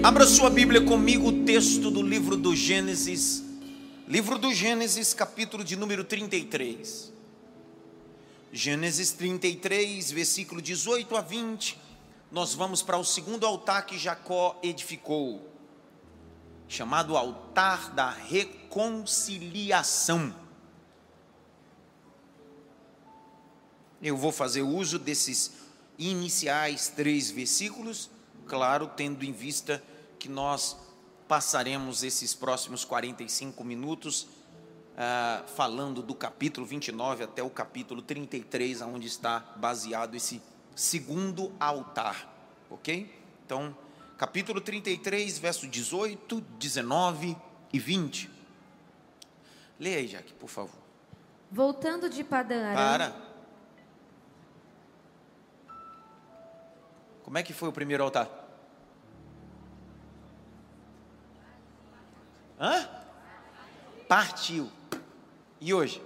Abra sua Bíblia comigo, o texto do livro do Gênesis, livro do Gênesis, capítulo de número 33. Gênesis 33, versículo 18 a 20. Nós vamos para o segundo altar que Jacó edificou, chamado altar da reconciliação. Eu vou fazer uso desses iniciais três versículos, claro, tendo em vista que nós passaremos esses próximos 45 minutos uh, falando do capítulo 29 até o capítulo 33, onde está baseado esse segundo altar, ok? Então, capítulo 33, verso 18, 19 e 20. Leia aí, Jaque, por favor. Voltando de Padã Aram. Para. Como é que foi o primeiro altar? Hã? Partiu. E hoje?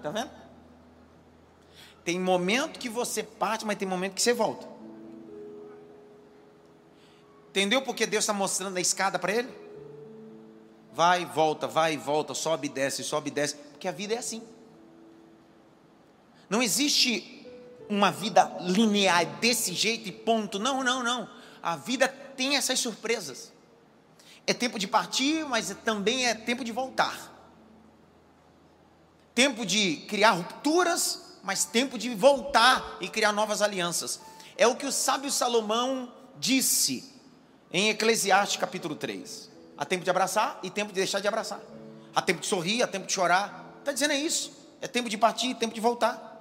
Tá vendo? Tem momento que você parte, mas tem momento que você volta. Entendeu porque Deus está mostrando a escada para ele? Vai, volta, vai, volta, sobe e desce, sobe e desce, porque a vida é assim. Não existe uma vida linear desse jeito e ponto. Não, não, não. A vida tem essas surpresas. É tempo de partir, mas também é tempo de voltar. Tempo de criar rupturas, mas tempo de voltar e criar novas alianças. É o que o sábio Salomão disse em Eclesiastes capítulo 3. Há tempo de abraçar e tempo de deixar de abraçar. Há tempo de sorrir, há tempo de chorar. Está dizendo é isso. É tempo de partir tempo de voltar.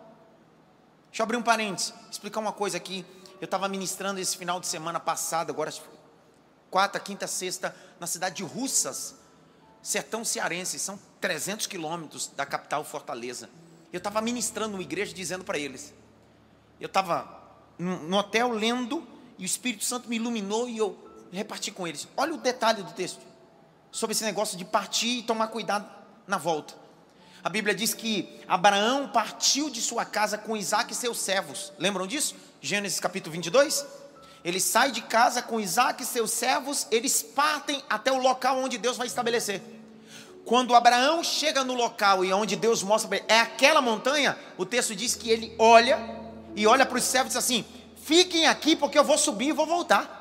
Deixa eu abrir um parênteses, explicar uma coisa aqui. Eu estava ministrando esse final de semana passado, agora quarta, quinta, sexta, na cidade de Russas, sertão cearense, são 300 quilômetros da capital Fortaleza. Eu estava ministrando uma igreja dizendo para eles. Eu estava no hotel lendo e o Espírito Santo me iluminou e eu reparti com eles. Olha o detalhe do texto sobre esse negócio de partir e tomar cuidado na volta. A Bíblia diz que Abraão partiu de sua casa com Isaac e seus servos. Lembram disso? Gênesis capítulo 22. Ele sai de casa com Isaac e seus servos, eles partem até o local onde Deus vai estabelecer. Quando Abraão chega no local e onde Deus mostra é aquela montanha, o texto diz que ele olha e olha para os servos e diz assim: Fiquem aqui porque eu vou subir e vou voltar.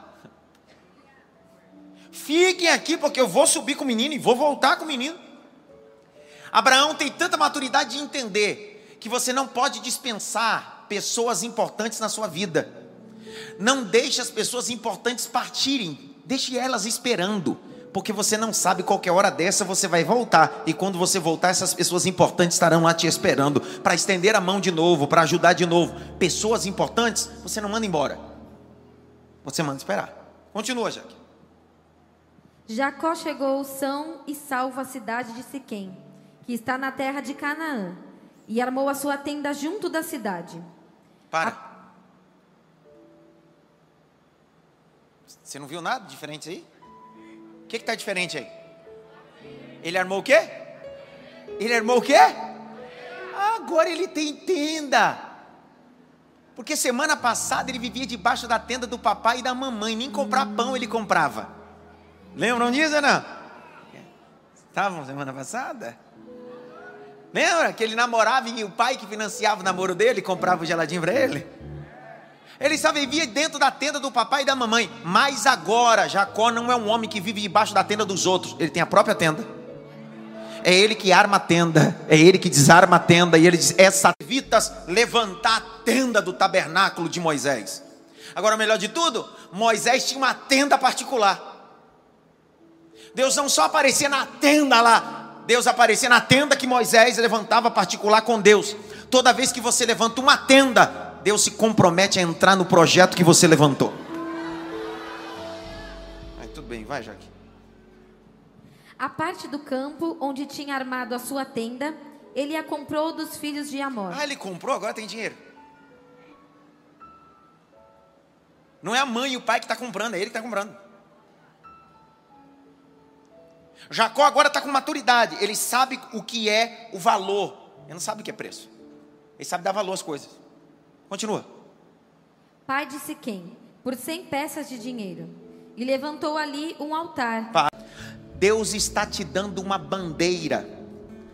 Fiquem aqui porque eu vou subir com o menino e vou voltar com o menino. Abraão tem tanta maturidade de entender que você não pode dispensar pessoas importantes na sua vida. Não deixe as pessoas importantes partirem, deixe elas esperando, porque você não sabe qualquer hora dessa você vai voltar e quando você voltar essas pessoas importantes estarão lá te esperando para estender a mão de novo, para ajudar de novo. Pessoas importantes, você não manda embora. Você manda esperar. Continua, Jaque. Jacó chegou são e salvo à cidade de Siquém que está na terra de Canaã, e armou a sua tenda junto da cidade. Para. A... Você não viu nada diferente aí? O que está diferente aí? Ele armou o quê? Ele armou o quê? Agora ele tem tenda. Porque semana passada ele vivia debaixo da tenda do papai e da mamãe, nem comprar pão ele comprava. Lembram disso não? Estavam semana passada? Lembra que ele namorava e o pai que financiava o namoro dele comprava o geladinho para ele? Ele só vivia dentro da tenda do papai e da mamãe. Mas agora, Jacó não é um homem que vive debaixo da tenda dos outros. Ele tem a própria tenda. É ele que arma a tenda. É ele que desarma a tenda. E ele diz: Essa vitas levantar a tenda do tabernáculo de Moisés. Agora, melhor de tudo, Moisés tinha uma tenda particular. Deus não só aparecia na tenda lá, Deus aparecia na tenda que Moisés levantava particular com Deus. Toda vez que você levanta uma tenda, Deus se compromete a entrar no projeto que você levantou. Aí, tudo bem, vai, Jaque. A parte do campo onde tinha armado a sua tenda, ele a comprou dos filhos de Amor. Ah, ele comprou, agora tem dinheiro. Não é a mãe e o pai que está comprando, é ele que está comprando. Jacó agora está com maturidade, ele sabe o que é o valor, ele não sabe o que é preço, ele sabe dar valor às coisas. Continua. Pai de Siquém, por cem peças de dinheiro. e levantou ali um altar. Deus está te dando uma bandeira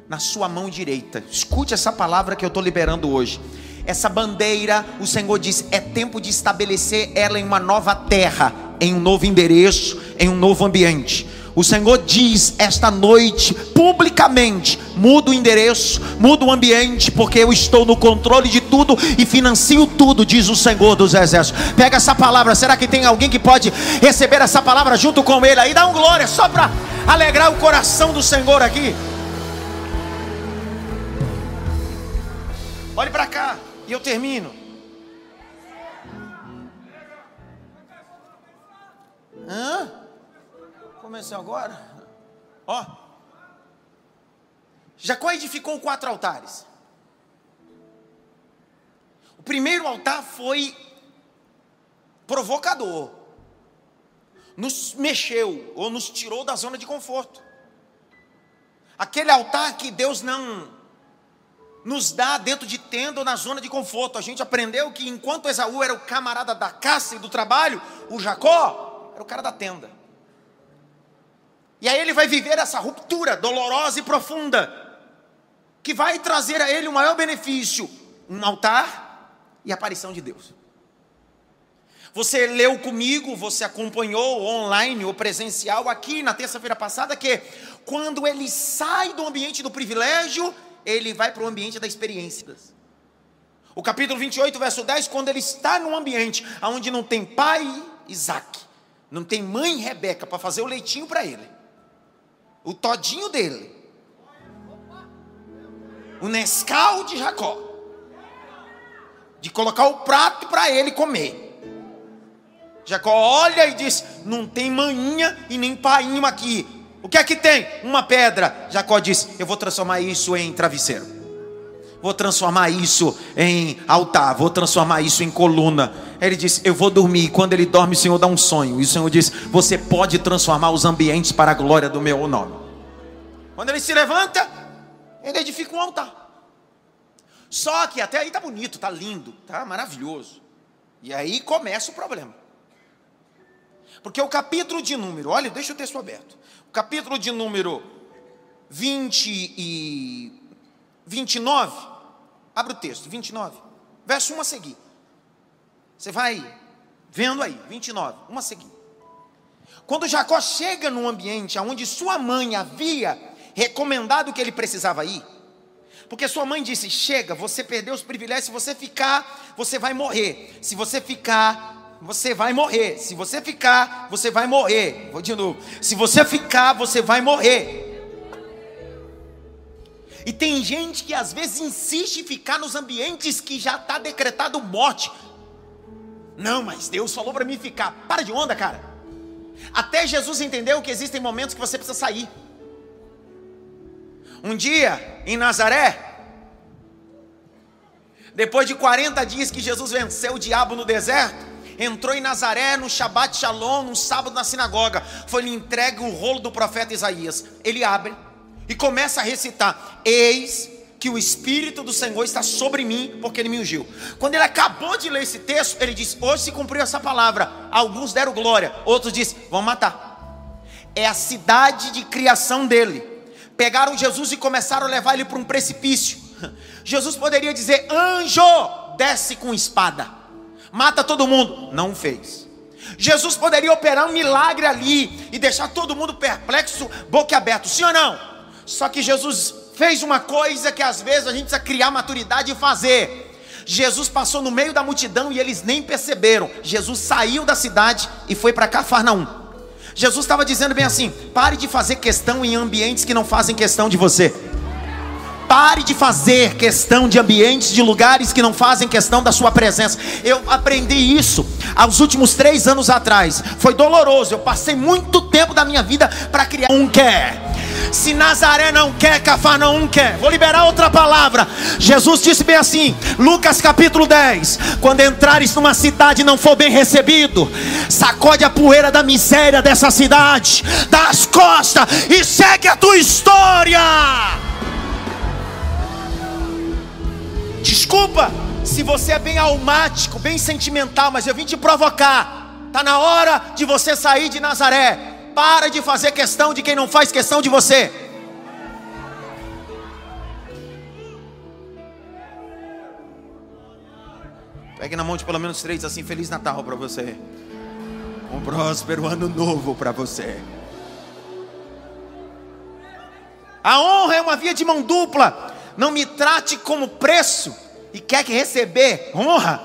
na sua mão direita. Escute essa palavra que eu estou liberando hoje. Essa bandeira, o Senhor diz, é tempo de estabelecer ela em uma nova terra, em um novo endereço, em um novo ambiente. O Senhor diz esta noite, publicamente: muda o endereço, muda o ambiente, porque eu estou no controle de tudo e financio tudo, diz o Senhor dos Exércitos. Pega essa palavra, será que tem alguém que pode receber essa palavra junto com ele aí? Dá um glória, só para alegrar o coração do Senhor aqui. Olhe para cá e eu termino. Hã? Começou agora? Ó. Jacó edificou quatro altares. O primeiro altar foi provocador. Nos mexeu ou nos tirou da zona de conforto. Aquele altar que Deus não nos dá dentro de tenda ou na zona de conforto. A gente aprendeu que enquanto Esaú era o camarada da caça e do trabalho, o Jacó era o cara da tenda. E aí ele vai viver essa ruptura dolorosa e profunda, que vai trazer a ele o maior benefício: um altar e a aparição de Deus. Você leu comigo, você acompanhou online ou presencial aqui na terça-feira passada que quando ele sai do ambiente do privilégio, ele vai para o ambiente da experiência. O capítulo 28, verso 10, quando ele está num ambiente onde não tem pai Isaac, não tem mãe Rebeca para fazer o leitinho para ele o todinho dele, o Nescau de Jacó, de colocar o prato para ele comer. Jacó olha e diz: Não tem maninha e nem painho aqui. O que é que tem? Uma pedra. Jacó diz: Eu vou transformar isso em travesseiro. Vou transformar isso em altar. Vou transformar isso em coluna. Ele diz: Eu vou dormir. Quando ele dorme, o Senhor dá um sonho. E o Senhor diz: Você pode transformar os ambientes para a glória do meu nome. Quando ele se levanta, ele edifica um altar. Só que até aí tá bonito, tá lindo, tá maravilhoso. E aí começa o problema. Porque o capítulo de número, olha, deixa o texto aberto. O capítulo de número 20 e 29, abre o texto, 29, verso 1 a seguir. Você vai vendo aí, 29, 1 a seguir. Quando Jacó chega num ambiente onde sua mãe havia recomendado que ele precisava ir, porque sua mãe disse: Chega, você perdeu os privilégios, se você ficar, você vai morrer. Se você ficar, você vai morrer. Se você ficar, você vai morrer. Vou de novo. Se você ficar, você vai morrer. E tem gente que às vezes insiste em ficar nos ambientes que já está decretado morte. Não, mas Deus falou para mim ficar. Para de onda, cara. Até Jesus entendeu que existem momentos que você precisa sair. Um dia, em Nazaré, depois de 40 dias que Jesus venceu o diabo no deserto, entrou em Nazaré no Shabat Shalom, no sábado na sinagoga, foi-lhe entregue o rolo do profeta Isaías. Ele abre e começa a recitar: Eis que o Espírito do Senhor está sobre mim, porque ele me ungiu. Quando ele acabou de ler esse texto, ele diz: Hoje se cumpriu essa palavra. Alguns deram glória, outros disseram: Vão matar. É a cidade de criação dele. Pegaram Jesus e começaram a levar ele para um precipício. Jesus poderia dizer: Anjo, desce com espada, mata todo mundo. Não fez. Jesus poderia operar um milagre ali e deixar todo mundo perplexo, boca aberta, sim ou não? Só que Jesus fez uma coisa que às vezes a gente precisa criar maturidade e fazer. Jesus passou no meio da multidão e eles nem perceberam. Jesus saiu da cidade e foi para Cafarnaum. Jesus estava dizendo bem assim: pare de fazer questão em ambientes que não fazem questão de você. Pare de fazer questão de ambientes, de lugares que não fazem questão da sua presença. Eu aprendi isso aos últimos três anos atrás. Foi doloroso. Eu passei muito tempo da minha vida para criar um quer. Se Nazaré não quer, Cafarnaum quer. Vou liberar outra palavra. Jesus disse bem assim, Lucas capítulo 10: Quando entrares numa cidade e não for bem recebido, sacode a poeira da miséria dessa cidade, dá as costas e segue a tua história. Desculpa se você é bem almático, bem sentimental, mas eu vim te provocar. Está na hora de você sair de Nazaré. Para de fazer questão de quem não faz questão de você. Pegue na mão de pelo menos três assim, Feliz Natal para você. Um próspero ano novo para você. A honra é uma via de mão dupla. Não me trate como preço e quer que receber honra.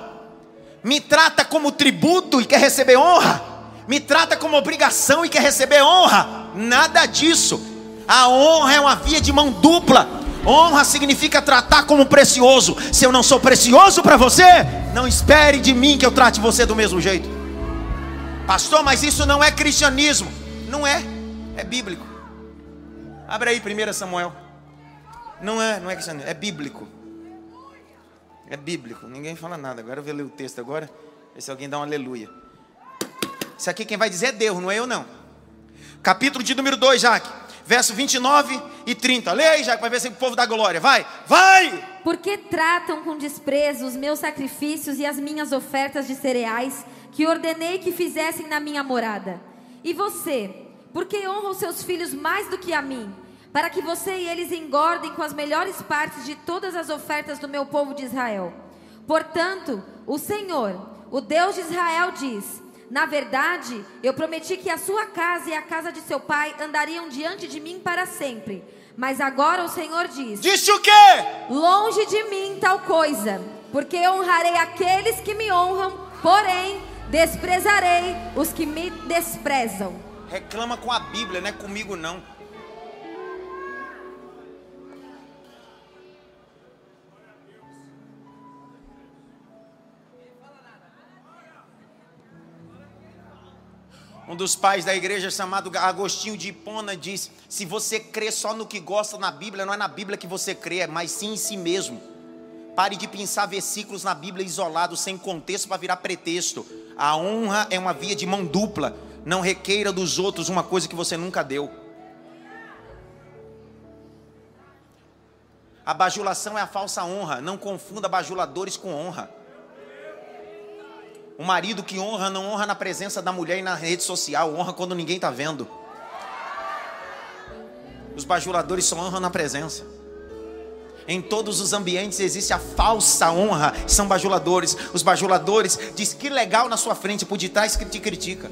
Me trata como tributo e quer receber honra. Me trata como obrigação e quer receber honra. Nada disso. A honra é uma via de mão dupla. Honra significa tratar como precioso. Se eu não sou precioso para você, não espere de mim que eu trate você do mesmo jeito. Pastor, mas isso não é cristianismo. Não é, é bíblico. Abre aí 1 Samuel. Não é, não é cristianismo, é bíblico. É bíblico. Ninguém fala nada. Agora eu vou ler o texto agora. Ver se alguém dá um aleluia. Isso aqui quem vai dizer é Deus, não é eu não. Capítulo de número 2, Jaque. Verso 29 e 30. Leia aí, Jaque, para ver se o povo dá glória. Vai, vai! Porque tratam com desprezo os meus sacrifícios e as minhas ofertas de cereais que ordenei que fizessem na minha morada. E você, porque honra os seus filhos mais do que a mim, para que você e eles engordem com as melhores partes de todas as ofertas do meu povo de Israel. Portanto, o Senhor, o Deus de Israel, diz: Na verdade, eu prometi que a sua casa e a casa de seu pai andariam diante de mim para sempre. Mas agora o Senhor diz: Disse o quê? Longe de mim tal coisa, porque honrarei aqueles que me honram, porém desprezarei os que me desprezam. Reclama com a Bíblia, não é comigo não. Um dos pais da igreja chamado Agostinho de Hipona diz: se você crê só no que gosta na Bíblia, não é na Bíblia que você crê, mas sim em si mesmo. Pare de pensar versículos na Bíblia isolados, sem contexto, para virar pretexto. A honra é uma via de mão dupla. Não requeira dos outros uma coisa que você nunca deu. A bajulação é a falsa honra. Não confunda bajuladores com honra. O marido que honra não honra na presença da mulher e na rede social, honra quando ninguém está vendo. Os bajuladores só honram na presença. Em todos os ambientes existe a falsa honra, são bajuladores. Os bajuladores diz que legal na sua frente, por detrás que te critica.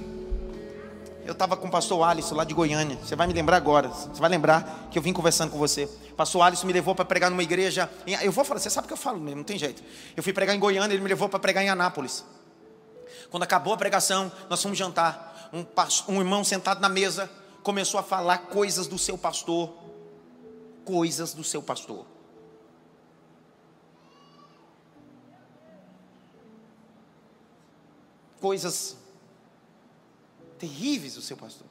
Eu estava com o pastor Alisson lá de Goiânia. Você vai me lembrar agora. Você vai lembrar que eu vim conversando com você. O pastor Alisson me levou para pregar numa igreja. Eu vou falar, você sabe que eu falo mesmo, não tem jeito. Eu fui pregar em Goiânia, ele me levou para pregar em Anápolis. Quando acabou a pregação, nós fomos jantar. Um, um irmão sentado na mesa começou a falar coisas do seu pastor. Coisas do seu pastor. Coisas terríveis do seu pastor.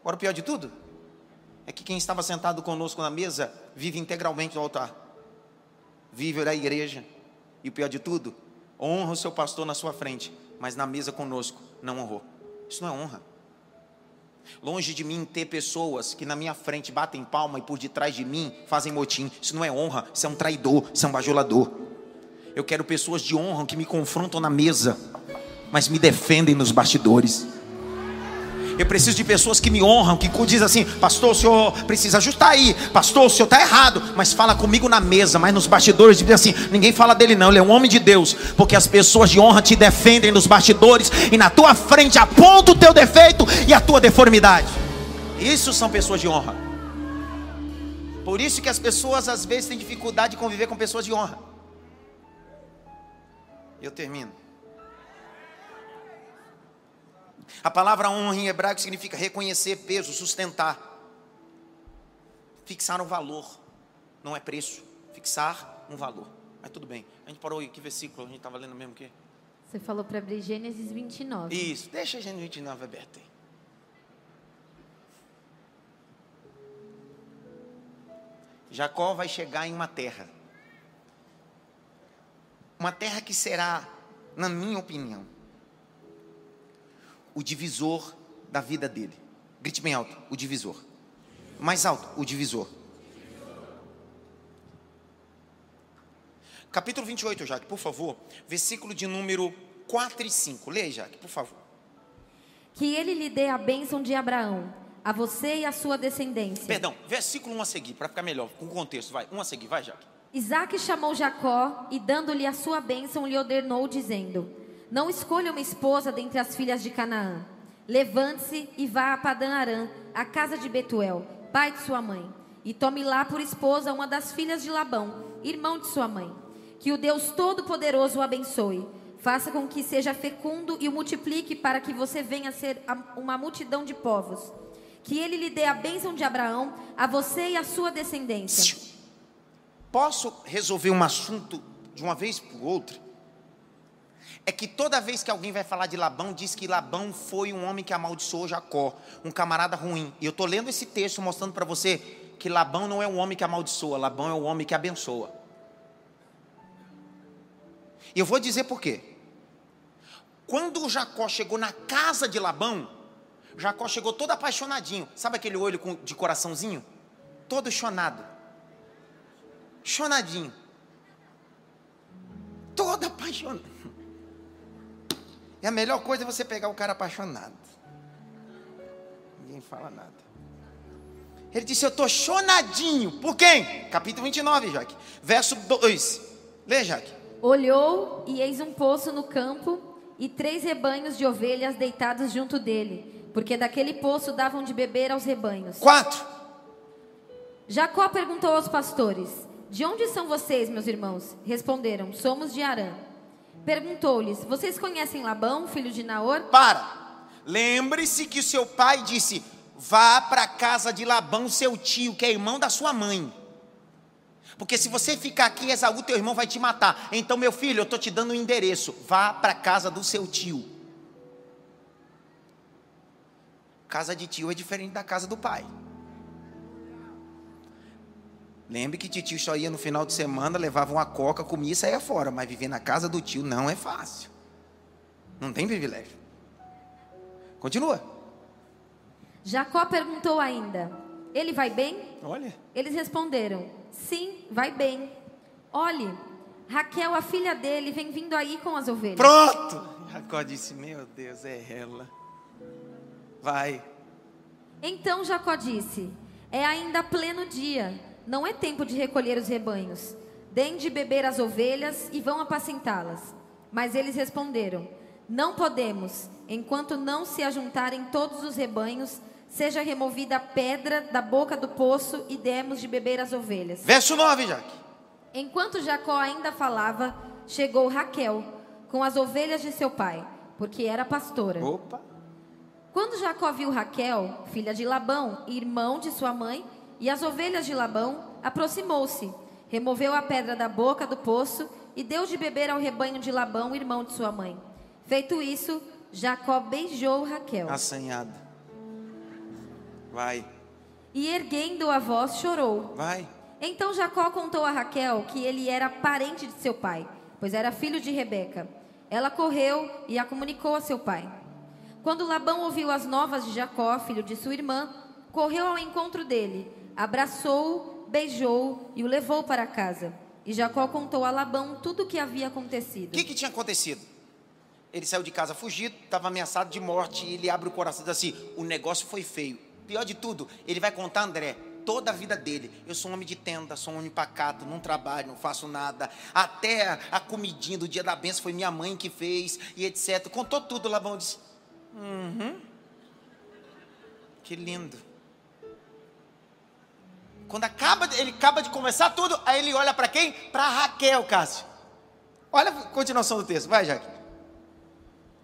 Agora, o pior de tudo é que quem estava sentado conosco na mesa vive integralmente no altar, vive na igreja, e o pior de tudo, honra o seu pastor na sua frente, mas na mesa conosco não honrou. Isso não é honra. Longe de mim ter pessoas que na minha frente batem palma e por detrás de mim fazem motim. Isso não é honra, isso é um traidor, isso é um bajulador. Eu quero pessoas de honra que me confrontam na mesa, mas me defendem nos bastidores. Eu preciso de pessoas que me honram, que dizem assim: Pastor, o senhor precisa ajustar aí. Pastor, o senhor está errado. Mas fala comigo na mesa, mas nos bastidores dizem assim: Ninguém fala dele, não. Ele é um homem de Deus. Porque as pessoas de honra te defendem nos bastidores e na tua frente aponta o teu defeito e a tua deformidade. Isso são pessoas de honra. Por isso que as pessoas às vezes têm dificuldade de conviver com pessoas de honra. Eu termino. A palavra honra em hebraico significa reconhecer peso, sustentar. Fixar um valor, não é preço. Fixar um valor. Mas tudo bem. A gente parou aí, que versículo? A gente estava lendo mesmo o quê? Você falou para abrir Gênesis 29. Isso, deixa Gênesis 29 aberto aí. Jacó vai chegar em uma terra. Uma terra que será, na minha opinião, o divisor da vida dele. Grite bem alto, o divisor. Mais alto, o divisor. Capítulo 28, Jaque, por favor. Versículo de número 4 e 5. Leia, Jaque, por favor. que ele lhe dê a bênção de Abraão, a você e a sua descendência. Perdão, versículo 1 a seguir, para ficar melhor, com o contexto, vai. Um a seguir, vai, Jaque. Isaac chamou Jacó e, dando-lhe a sua bênção, lhe ordenou, dizendo: Não escolha uma esposa dentre as filhas de Canaã. Levante-se e vá a Padã Arã, a casa de Betuel, pai de sua mãe, e tome lá por esposa uma das filhas de Labão, irmão de sua mãe. Que o Deus Todo-Poderoso o abençoe. Faça com que seja fecundo e o multiplique para que você venha a ser uma multidão de povos. Que ele lhe dê a bênção de Abraão, a você e a sua descendência. Posso resolver um assunto de uma vez para outra? É que toda vez que alguém vai falar de Labão, diz que Labão foi um homem que amaldiçoou Jacó, um camarada ruim. E eu estou lendo esse texto mostrando para você que Labão não é um homem que amaldiçoa, Labão é um homem que abençoa. E eu vou dizer por quê. Quando Jacó chegou na casa de Labão, Jacó chegou todo apaixonadinho. Sabe aquele olho de coraçãozinho? Todo chonado. Chonadinho. Todo apaixonado. E a melhor coisa é você pegar o cara apaixonado. Ninguém fala nada. Ele disse: Eu estou chonadinho. Por quem? Capítulo 29, Jaque. Verso 2. Lê, Jaque. Olhou e eis um poço no campo e três rebanhos de ovelhas deitados junto dele, porque daquele poço davam de beber aos rebanhos. 4. Jacó perguntou aos pastores: De onde são vocês, meus irmãos? Responderam: Somos de Arã. Perguntou-lhes: Vocês conhecem Labão, filho de Naor? Para. Lembre-se que seu pai disse: Vá para a casa de Labão, seu tio, que é irmão da sua mãe. Porque se você ficar aqui, Esaú, teu irmão vai te matar. Então, meu filho, eu estou te dando o um endereço. Vá para a casa do seu tio. Casa de tio é diferente da casa do pai. Lembre que tio só ia no final de semana, levava uma coca, comia e saía fora. Mas viver na casa do tio não é fácil. Não tem privilégio. Continua. Jacó perguntou ainda: Ele vai bem? Olha. Eles responderam: Sim, vai bem. Olhe, Raquel, a filha dele, vem vindo aí com as ovelhas. Pronto. Jacó disse: Meu Deus, é ela. Vai. Então Jacó disse: É ainda pleno dia, não é tempo de recolher os rebanhos. Deem de beber as ovelhas e vão apacentá-las. Mas eles responderam: Não podemos, enquanto não se ajuntarem todos os rebanhos, seja removida a pedra da boca do poço e demos de beber as ovelhas. Verso 9, Jaque. Enquanto Jacó ainda falava, chegou Raquel com as ovelhas de seu pai, porque era pastora. Opa. Quando Jacó viu Raquel, filha de Labão, irmão de sua mãe, e as ovelhas de Labão, aproximou-se, removeu a pedra da boca do poço e deu de beber ao rebanho de Labão, irmão de sua mãe. Feito isso, Jacó beijou Raquel Assanhado. Vai. e, erguendo a voz, chorou. Vai. Então Jacó contou a Raquel que ele era parente de seu pai, pois era filho de Rebeca. Ela correu e a comunicou a seu pai. Quando Labão ouviu as novas de Jacó, filho de sua irmã, correu ao encontro dele, abraçou-o, beijou e o levou para casa. E Jacó contou a Labão tudo o que havia O acontecido. que, que tinha acontecido? Ele saiu de casa fugido, estava ameaçado de morte, e ele abre o coração e diz assim: o negócio foi feio. Pior de tudo, ele vai contar, André, toda a vida dele. Eu sou um homem de tenda, sou um homem pacato, não trabalho, não faço nada. Até a comidinha do dia da benção foi minha mãe que fez, e etc. Contou tudo, Labão disse: Uhum. Que lindo. Quando acaba, ele acaba de conversar tudo, aí ele olha para quem? Para Raquel, Cássio. Olha a continuação do texto, vai, Jaque.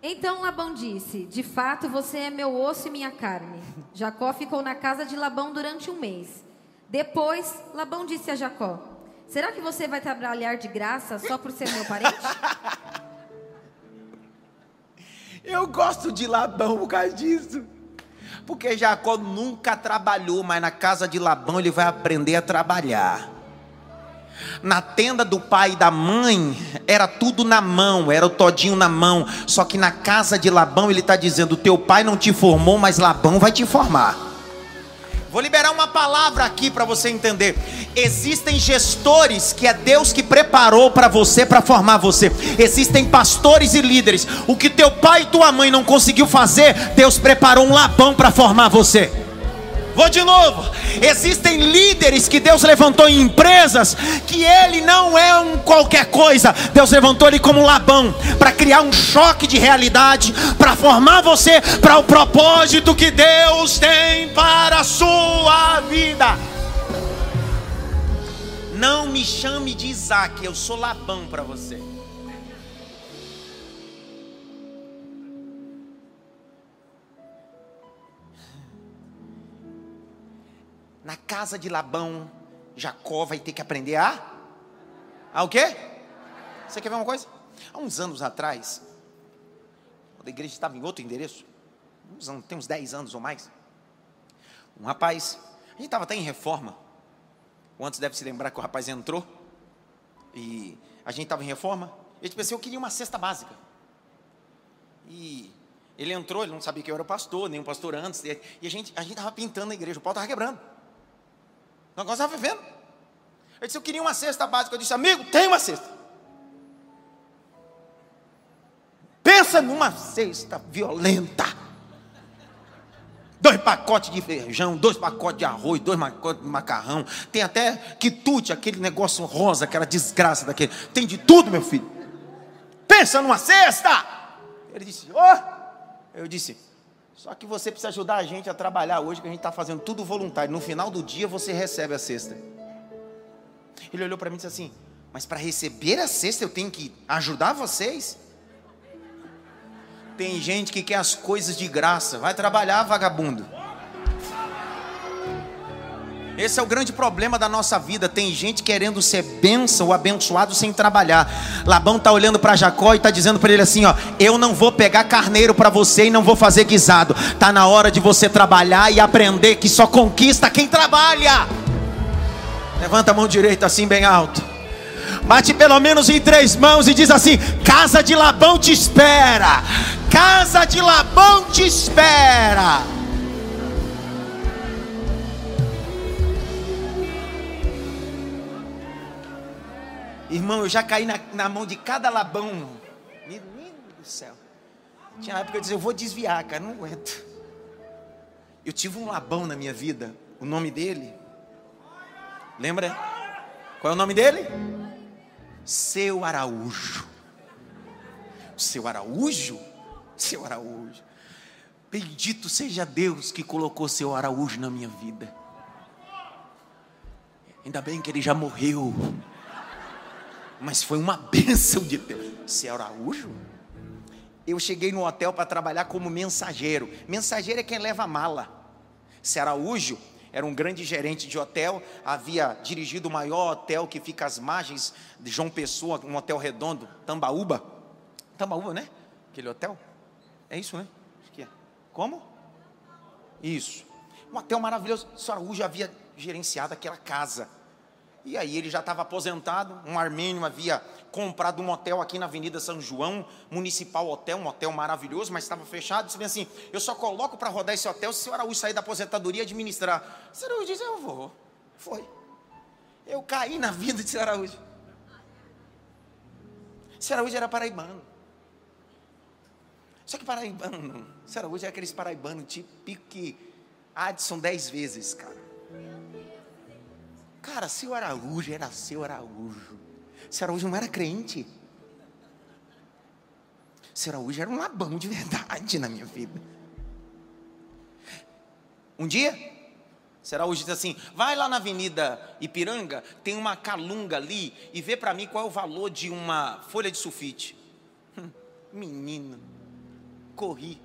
Então Labão disse: De fato, você é meu osso e minha carne. Jacó ficou na casa de Labão durante um mês. Depois, Labão disse a Jacó: Será que você vai trabalhar de graça só por ser meu parente? Eu gosto de Labão por causa disso. Porque Jacó nunca trabalhou, mas na casa de Labão ele vai aprender a trabalhar. Na tenda do pai e da mãe, era tudo na mão, era o todinho na mão. Só que na casa de Labão ele está dizendo: Teu pai não te formou, mas Labão vai te formar. Vou liberar uma palavra aqui para você entender. Existem gestores que é Deus que preparou para você para formar você. Existem pastores e líderes. O que teu pai e tua mãe não conseguiu fazer, Deus preparou um labão para formar você. Vou de novo. Existem líderes que Deus levantou em empresas que ele não é um qualquer coisa. Deus levantou ele como Labão para criar um choque de realidade, para formar você para o propósito que Deus tem para a sua vida. Não me chame de Isaac, eu sou Labão para você. Na casa de Labão, Jacó vai ter que aprender a. A o quê? Você quer ver uma coisa? Há uns anos atrás, quando a igreja estava em outro endereço, tem uns 10 anos ou mais, um rapaz, a gente estava até em reforma. O antes deve se lembrar que o rapaz entrou e a gente estava em reforma. Ele disse assim: Eu queria uma cesta básica. E ele entrou, ele não sabia que eu era pastor, nem o pastor antes. E a gente a estava pintando a igreja, o pau estava quebrando. Negócio estava vivendo. Ele disse: Eu queria uma cesta básica. Eu disse: Amigo, tem uma cesta. Pensa numa cesta violenta. Dois pacotes de feijão, dois pacotes de arroz, dois pacotes de macarrão. Tem até quitute, aquele negócio rosa, aquela desgraça daquele. Tem de tudo, meu filho. Pensa numa cesta. Ele disse: Ó. Oh. Eu disse: só que você precisa ajudar a gente a trabalhar hoje, que a gente está fazendo tudo voluntário. No final do dia você recebe a cesta. Ele olhou para mim e disse assim: Mas para receber a cesta eu tenho que ajudar vocês? Tem gente que quer as coisas de graça. Vai trabalhar, vagabundo. Esse é o grande problema da nossa vida. Tem gente querendo ser bênção ou abençoado sem trabalhar. Labão está olhando para Jacó e está dizendo para ele assim: ó, eu não vou pegar carneiro para você e não vou fazer guisado. Tá na hora de você trabalhar e aprender que só conquista quem trabalha. Levanta a mão direita assim bem alto. Bate pelo menos em três mãos e diz assim: Casa de Labão te espera. Casa de Labão te espera. Irmão, eu já caí na, na mão de cada labão. Deus do céu. Tinha época que eu dizia, eu vou desviar, cara, não aguento. Eu tive um labão na minha vida. O nome dele. Lembra? Qual é o nome dele? Seu Araújo. Seu Araújo? Seu Araújo. Bendito seja Deus que colocou seu Araújo na minha vida. Ainda bem que ele já morreu. Mas foi uma bênção de Deus. Seu Araújo? Eu cheguei no hotel para trabalhar como mensageiro. Mensageiro é quem leva a mala. Seu Araújo era um grande gerente de hotel, havia dirigido o maior hotel que fica às margens de João Pessoa, um hotel redondo, Tambaúba. Tambaúba, né? Aquele hotel? É isso, né? Acho que é. Como? Isso. Um hotel maravilhoso. Senhor Araújo havia gerenciado aquela casa. E aí ele já estava aposentado, um armênio havia comprado um hotel aqui na Avenida São João, Municipal Hotel, um hotel maravilhoso, mas estava fechado. Disse assim: Eu só coloco para rodar esse hotel se o Araújo sair da aposentadoria e administrar. O Araújo disse: Eu vou. Foi. Eu caí na vida de senhor Araújo. Araújo era paraibano. Só que paraibano, senhor Araújo é aqueles paraibanos tipo que Adson dez vezes, cara. Cara, seu Araújo era seu Araújo. Seu Araújo não era crente. Seu Araújo era um labão de verdade na minha vida. Um dia, seu Araújo disse assim: vai lá na Avenida Ipiranga, tem uma calunga ali e vê para mim qual é o valor de uma folha de sulfite. Hum, menino, corri.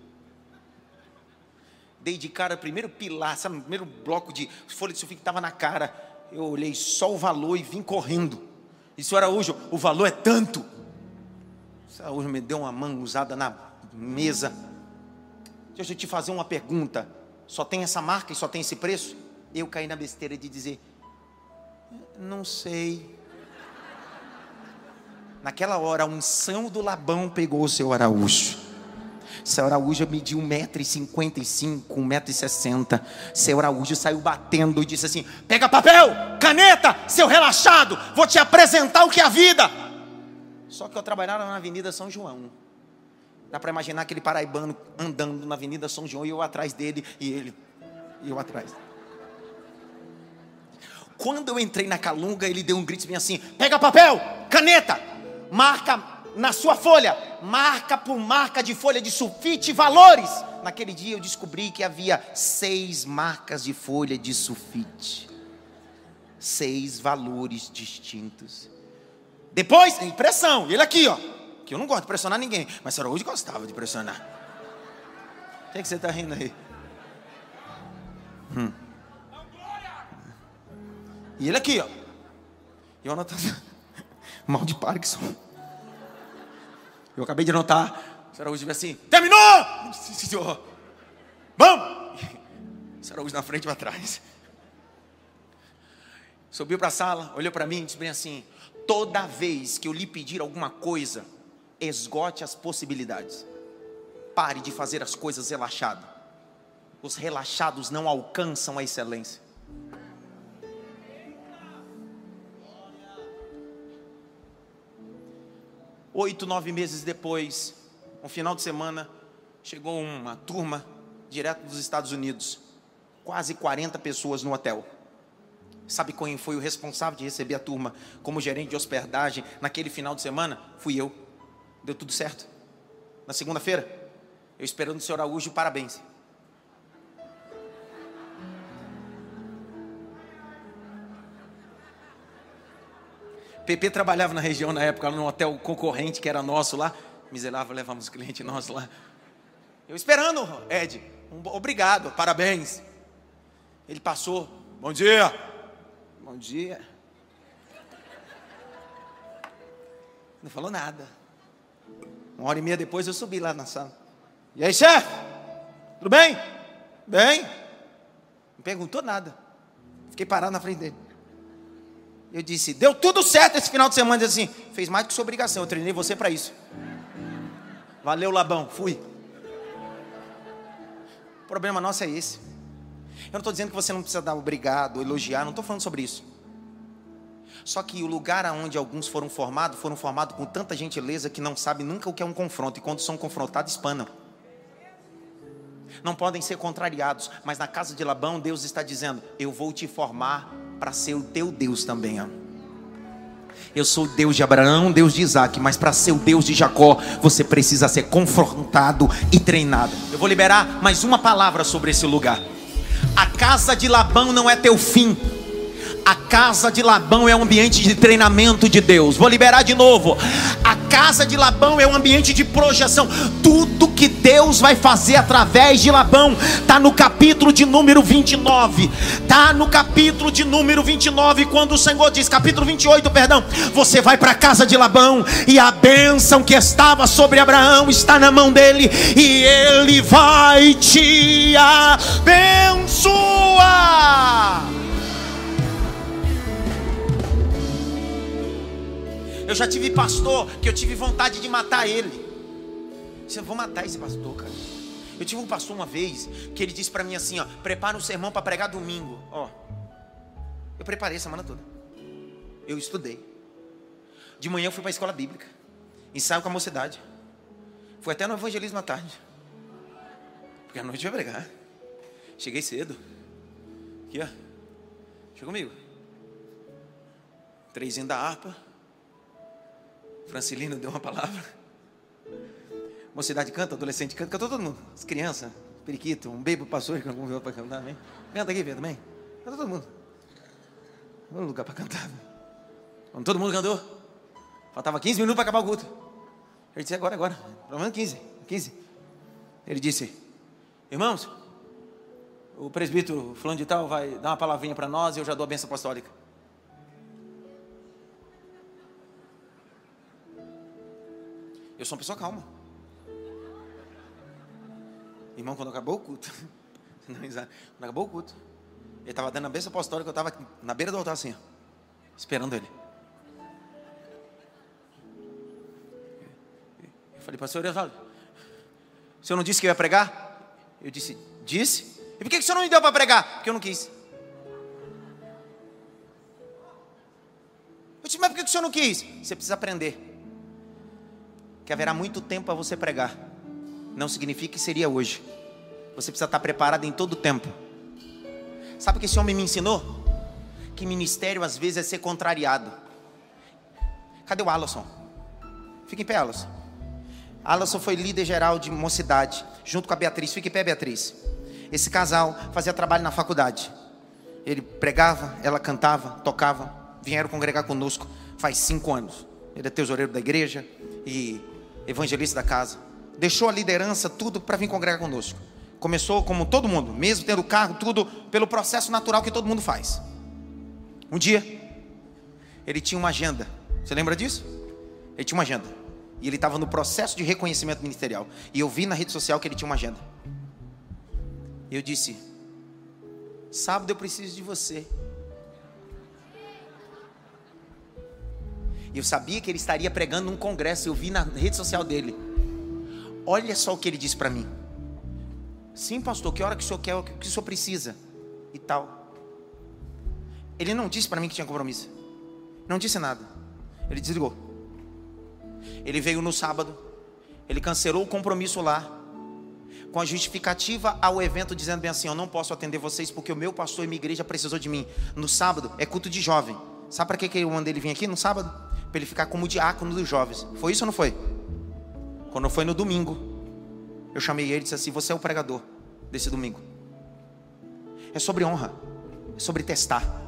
Dei de cara primeiro pilar, sabe, primeiro bloco de folha de sulfite que estava na cara eu olhei só o valor e vim correndo. E senhor Araújo, o valor é tanto. O senhor Araújo me deu uma mão usada na mesa. Deixa eu te fazer uma pergunta. Só tem essa marca e só tem esse preço? Eu caí na besteira de dizer, não sei. Naquela hora, a unção do Labão pegou o seu Araújo. Seu Araújo mediu 1,55m, 1,60m. Seu Araújo saiu batendo e disse assim: Pega papel, caneta, seu relaxado, vou te apresentar o que é a vida. Só que eu trabalhava na Avenida São João. Dá para imaginar aquele paraibano andando na Avenida São João e eu atrás dele e ele e eu atrás. Quando eu entrei na Calunga, ele deu um grito bem assim: pega papel, caneta, marca na sua folha, marca por marca de folha de sulfite, valores. Naquele dia eu descobri que havia seis marcas de folha de sulfite, seis valores distintos. Depois, impressão, ele aqui, ó, que eu não gosto de pressionar ninguém, mas a hoje gostava de pressionar. O que, é que você está rindo aí? Hum. E ele aqui, ó. E anotando. Mal de Parkinson. Eu acabei de anotar. O senhor Araújo assim: Terminou! Senhor. Vamos! O senhor Araújo na frente e para trás. Subiu para a sala, olhou para mim e disse bem assim: Toda vez que eu lhe pedir alguma coisa, esgote as possibilidades. Pare de fazer as coisas relaxado. Os relaxados não alcançam a excelência. Oito, nove meses depois, um final de semana, chegou uma turma direto dos Estados Unidos. Quase 40 pessoas no hotel. Sabe quem foi o responsável de receber a turma como gerente de hospedagem naquele final de semana? Fui eu. Deu tudo certo. Na segunda-feira, eu esperando o senhor Araújo, parabéns. PP trabalhava na região na época, num hotel concorrente que era nosso lá. Miserável, levamos cliente nosso lá. Eu esperando, Ed. Um, obrigado, parabéns. Ele passou. Bom dia. Bom dia. Não falou nada. Uma hora e meia depois eu subi lá na sala. E aí, chefe? Tudo bem? Bem? Não perguntou nada. Fiquei parado na frente dele. Eu disse, deu tudo certo esse final de semana. Assim, fez mais do que sua obrigação, eu treinei você para isso. Valeu, Labão, fui. O problema nosso é esse. Eu não estou dizendo que você não precisa dar obrigado, elogiar, não estou falando sobre isso. Só que o lugar aonde alguns foram formados, foram formados com tanta gentileza que não sabe nunca o que é um confronto, e quando são confrontados, espanam. Não podem ser contrariados, mas na casa de Labão, Deus está dizendo: Eu vou te formar para ser o teu Deus também. Ó. Eu sou Deus de Abraão, Deus de Isaac, mas para ser o Deus de Jacó, você precisa ser confrontado e treinado. Eu vou liberar mais uma palavra sobre esse lugar. A casa de Labão não é teu fim. A casa de Labão é um ambiente de treinamento de Deus. Vou liberar de novo. A casa de Labão é um ambiente de projeção. Tudo que Deus vai fazer através de Labão está no capítulo de número 29. Está no capítulo de número 29, quando o Senhor diz, capítulo 28, perdão. Você vai para a casa de Labão e a bênção que estava sobre Abraão está na mão dele e ele vai te abençoar. Eu já tive pastor que eu tive vontade de matar ele. Eu vou matar esse pastor, cara. Eu tive um pastor uma vez que ele disse para mim assim, ó, prepara um sermão para pregar domingo, ó. Eu preparei a semana toda. Eu estudei. De manhã eu fui para a escola bíblica. Ensaio com a mocidade. Fui até no evangelismo à tarde. Porque à noite eu ia pregar. Cheguei cedo. Aqui, ó. Chega comigo. Trezinho da harpa. Francilino deu uma palavra. Mocidade canta, adolescente canta, canta todo mundo. As crianças, periquito, um bebo pastor que não para cantar também. Canta aqui, Pedro, também. Canta todo mundo. Vamos lugar para cantar. Quando todo mundo cantou, faltava 15 minutos para acabar o culto. Ele disse, agora, agora. Pelo menos 15. 15. Ele disse, irmãos, o presbítero fulano de tal vai dar uma palavrinha para nós e eu já dou a benção apostólica. Eu sou uma pessoa calma. Irmão, quando acabou o culto, quando acabou o culto, ele estava dando a bênção apostólica, eu estava na beira do altar assim, ó, esperando ele. Eu falei, pastor Osvaldo, O senhor não disse que ia pregar? Eu disse: Disse. E por que o senhor não me deu para pregar? Porque eu não quis. Eu disse: Mas por que o senhor não quis? Você precisa aprender. Que haverá muito tempo para você pregar. Não significa que seria hoje. Você precisa estar preparado em todo o tempo. Sabe o que esse homem me ensinou? Que ministério às vezes é ser contrariado. Cadê o Alisson? Fica em pé, Alisson. Alisson foi líder geral de mocidade, junto com a Beatriz. Fica em pé, Beatriz. Esse casal fazia trabalho na faculdade. Ele pregava, ela cantava, tocava. Vieram congregar conosco faz cinco anos. Ele é tesoureiro da igreja e evangelista da casa. Deixou a liderança, tudo, para vir congregar conosco. Começou como todo mundo, mesmo tendo carro, tudo pelo processo natural que todo mundo faz. Um dia, ele tinha uma agenda. Você lembra disso? Ele tinha uma agenda. E ele estava no processo de reconhecimento ministerial. E eu vi na rede social que ele tinha uma agenda. Eu disse: Sábado eu preciso de você. E eu sabia que ele estaria pregando num congresso. Eu vi na rede social dele. Olha só o que ele disse para mim. Sim, pastor, que hora que o senhor quer, o que o senhor precisa? E tal. Ele não disse para mim que tinha compromisso. Não disse nada. Ele desligou. Ele veio no sábado. Ele cancelou o compromisso lá. Com a justificativa ao evento, dizendo bem assim: Eu não posso atender vocês porque o meu pastor e minha igreja precisou de mim. No sábado é culto de jovem. Sabe para que, que eu mandei ele vir aqui no sábado? Para ele ficar como diácono dos jovens. Foi isso ou não foi? Quando foi no domingo, eu chamei ele e disse assim: Você é o pregador desse domingo. É sobre honra, é sobre testar.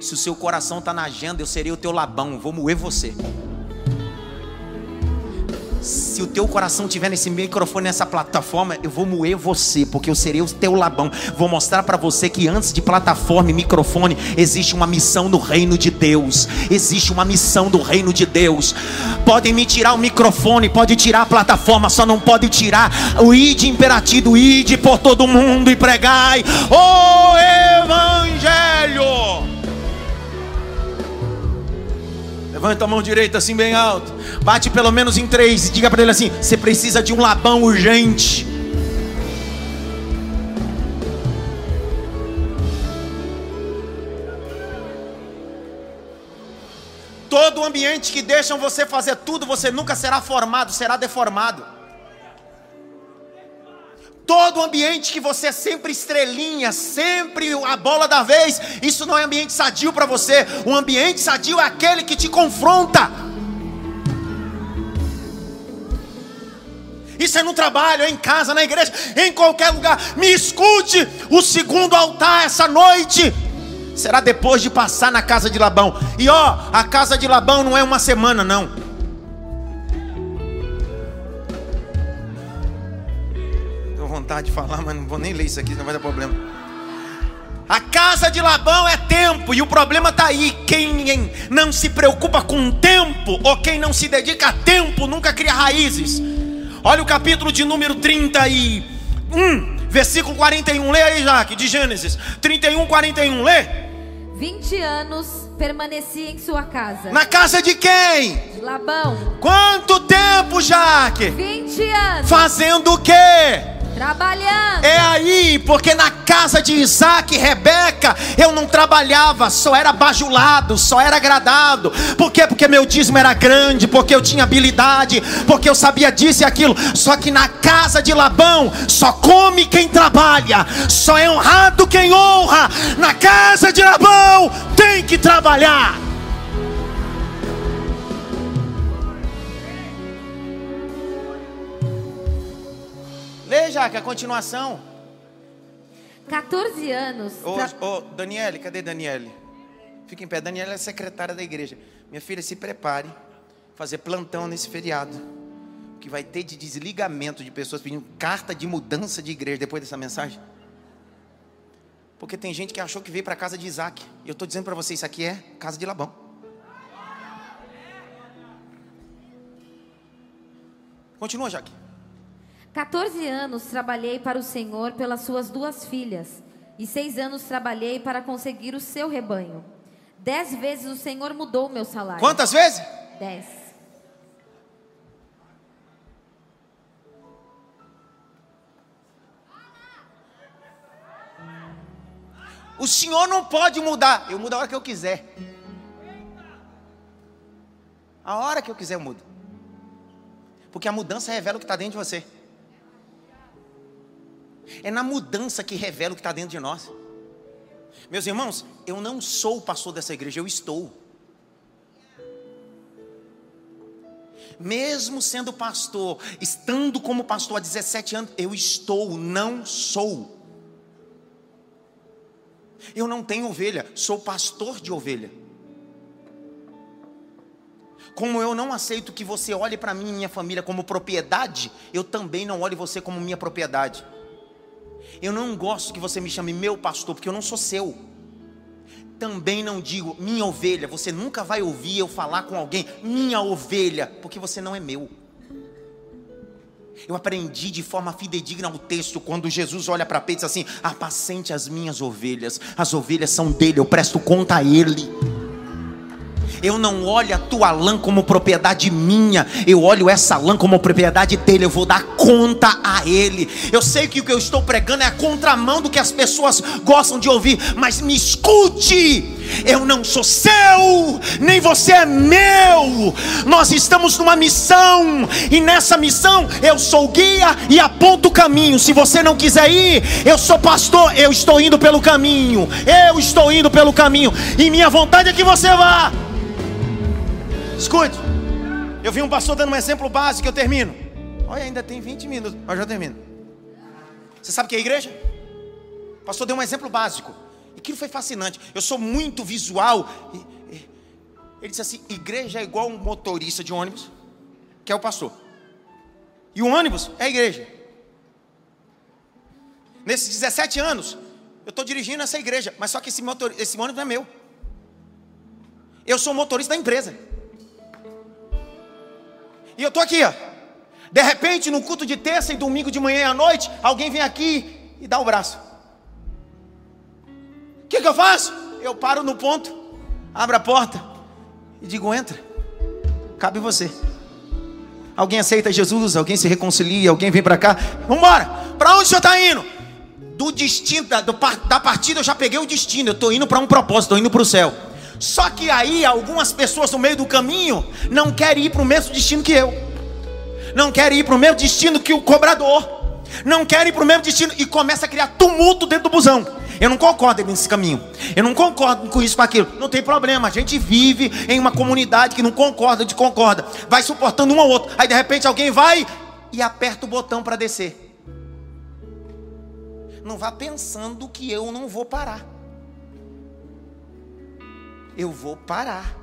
Se o seu coração está na agenda, eu serei o teu labão, vou moer você. Se o teu coração tiver nesse microfone, nessa plataforma, eu vou moer você, porque eu serei o teu labão. Vou mostrar para você que antes de plataforma e microfone, existe uma missão no reino de Deus. Existe uma missão do reino de Deus. Podem me tirar o microfone, pode tirar a plataforma, só não pode tirar o id imperativo, id por todo mundo e pregai o evangelho. Levanta a mão direita assim bem alto. Bate pelo menos em três e diga para ele assim: você precisa de um labão urgente. Todo ambiente que deixam você fazer tudo, você nunca será formado, será deformado. Todo ambiente que você é sempre estrelinha, sempre a bola da vez, isso não é ambiente sadio para você. O ambiente sadio é aquele que te confronta. Isso é no trabalho, é em casa, na igreja, em qualquer lugar. Me escute, o segundo altar essa noite será depois de passar na casa de Labão. E ó, a casa de Labão não é uma semana, não. Vontade de falar, mas não vou nem ler isso aqui, não vai dar problema. A casa de Labão é tempo, e o problema está aí. Quem não se preocupa com tempo, ou quem não se dedica a tempo, nunca cria raízes. Olha o capítulo de número 31, versículo 41. Lê aí, Jaque, de Gênesis 31, 41. Lê. 20 anos permaneci em sua casa. Na casa de quem? De Labão. Quanto tempo, Jaque? 20 anos. Fazendo o quê? Trabalhando. É aí, porque na casa de Isaac e Rebeca, eu não trabalhava, só era bajulado, só era agradado. Por quê? Porque meu dízimo era grande, porque eu tinha habilidade, porque eu sabia disso e aquilo. Só que na casa de Labão, só come quem trabalha, só é honrado quem honra. Na casa de Labão, tem que trabalhar. Leia, que a continuação. 14 anos. Ô, ô, Daniele, cadê Daniele? Fica em pé. Daniela é secretária da igreja. Minha filha, se prepare. Fazer plantão nesse feriado. Que vai ter de desligamento de pessoas pedindo carta de mudança de igreja depois dessa mensagem. Porque tem gente que achou que veio para a casa de Isaac. E eu estou dizendo para vocês, isso aqui é casa de Labão. Continua, Jaque. 14 anos trabalhei para o Senhor pelas suas duas filhas, e seis anos trabalhei para conseguir o seu rebanho. Dez vezes o Senhor mudou meu salário. Quantas vezes? Dez. O Senhor não pode mudar. Eu mudo a hora que eu quiser. A hora que eu quiser eu mudo. Porque a mudança revela o que está dentro de você. É na mudança que revela o que está dentro de nós. Meus irmãos, eu não sou o pastor dessa igreja, eu estou. Mesmo sendo pastor, estando como pastor há 17 anos, eu estou, não sou. Eu não tenho ovelha, sou pastor de ovelha. Como eu não aceito que você olhe para mim e minha família como propriedade, eu também não olho você como minha propriedade. Eu não gosto que você me chame meu pastor, porque eu não sou seu. Também não digo minha ovelha, você nunca vai ouvir eu falar com alguém, minha ovelha, porque você não é meu. Eu aprendi de forma fidedigna o texto quando Jesus olha para Pedro e diz assim: apacente as minhas ovelhas, as ovelhas são dele, eu presto conta a ele. Eu não olho a tua lã como propriedade minha, eu olho essa lã como propriedade dele, eu vou dar conta a ele. Eu sei que o que eu estou pregando é a contramão do que as pessoas gostam de ouvir, mas me escute. Eu não sou seu, nem você é meu. Nós estamos numa missão, e nessa missão eu sou guia e aponto o caminho. Se você não quiser ir, eu sou pastor, eu estou indo pelo caminho. Eu estou indo pelo caminho, e minha vontade é que você vá. Escute, eu vi um pastor dando um exemplo básico, eu termino. Olha, ainda tem 20 minutos, mas já termino. Você sabe o que é igreja? O pastor deu um exemplo básico. E aquilo foi fascinante. Eu sou muito visual. Ele disse assim: igreja é igual um motorista de ônibus, que é o pastor. E o ônibus é a igreja. Nesses 17 anos, eu estou dirigindo essa igreja, mas só que esse, motor, esse ônibus não é meu. Eu sou motorista da empresa. E eu estou aqui, ó. De repente, no culto de terça e domingo de manhã e à noite, alguém vem aqui e dá o braço. O que, que eu faço? Eu paro no ponto, abro a porta e digo: entra. Cabe você. Alguém aceita Jesus, alguém se reconcilia, alguém vem para cá. Vamos embora. Para onde o senhor está indo? Do destino, da, do, da partida eu já peguei o destino. Eu estou indo para um propósito, estou indo para o céu. Só que aí algumas pessoas no meio do caminho não querem ir para o mesmo destino que eu, não querem ir para o mesmo destino que o cobrador, não querem ir para o mesmo destino e começa a criar tumulto dentro do busão. Eu não concordo nesse caminho. Eu não concordo com isso, com aquilo. Não tem problema. A gente vive em uma comunidade que não concorda, de concorda. Vai suportando um ao outro. Aí de repente alguém vai e aperta o botão para descer. Não vá pensando que eu não vou parar eu vou parar.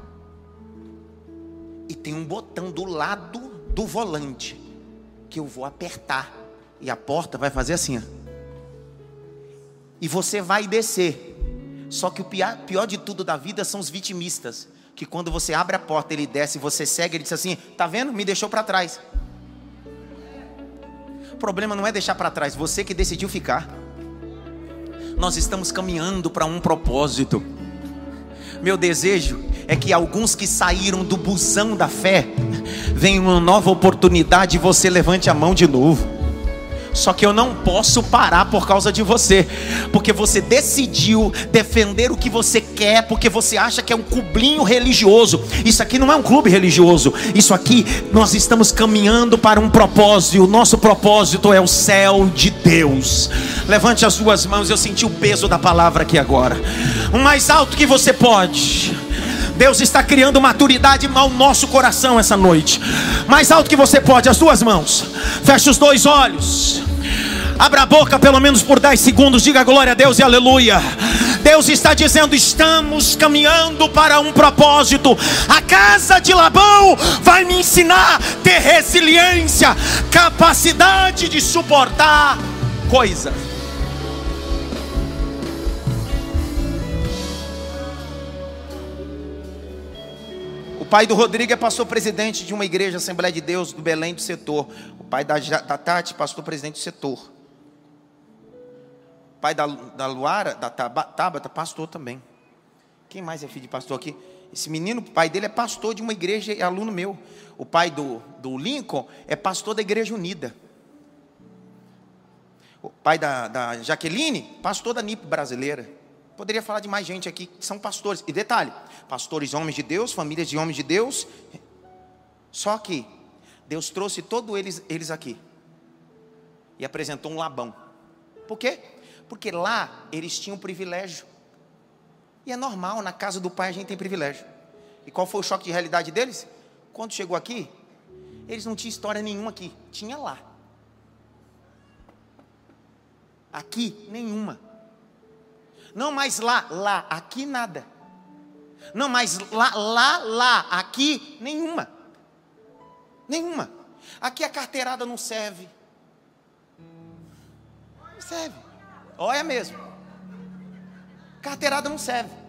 E tem um botão do lado do volante que eu vou apertar. E a porta vai fazer assim. Ó. E você vai descer. Só que o pior, pior de tudo da vida são os vitimistas. Que quando você abre a porta, ele desce, você segue, ele diz assim: Tá vendo? Me deixou para trás. O problema não é deixar para trás, você que decidiu ficar. Nós estamos caminhando para um propósito. Meu desejo é que alguns que saíram do busão da fé venham uma nova oportunidade e você levante a mão de novo. Só que eu não posso parar por causa de você, porque você decidiu defender o que você quer, porque você acha que é um clubinho religioso. Isso aqui não é um clube religioso. Isso aqui nós estamos caminhando para um propósito, e o nosso propósito é o céu de Deus. Levante as suas mãos, eu senti o peso da palavra aqui agora. O mais alto que você pode. Deus está criando maturidade ao nosso coração essa noite. Mais alto que você pode, as duas mãos. Feche os dois olhos. Abra a boca pelo menos por 10 segundos. Diga glória a Deus e aleluia. Deus está dizendo: estamos caminhando para um propósito. A casa de Labão vai me ensinar a ter resiliência, capacidade de suportar coisas. Pai do Rodrigo é pastor presidente de uma igreja Assembleia de Deus do Belém do setor. O pai da, da Tati, pastor presidente do setor. O pai da, da Luara, da Tabata, pastor também. Quem mais é filho de pastor aqui? Esse menino, o pai dele é pastor de uma igreja, é aluno meu. O pai do, do Lincoln é pastor da Igreja Unida. O pai da, da Jaqueline, pastor da NIP brasileira. Poderia falar de mais gente aqui que são pastores. E detalhe: pastores, homens de Deus, famílias de homens de Deus. Só que Deus trouxe todos eles, eles aqui e apresentou um Labão. Por quê? Porque lá eles tinham privilégio. E é normal, na casa do pai a gente tem privilégio. E qual foi o choque de realidade deles? Quando chegou aqui, eles não tinham história nenhuma aqui, tinha lá. Aqui, nenhuma. Não mais lá, lá, aqui nada. Não mais lá, lá, lá, aqui nenhuma. Nenhuma. Aqui a carteirada não serve. Não serve. Olha mesmo. Carteirada não serve.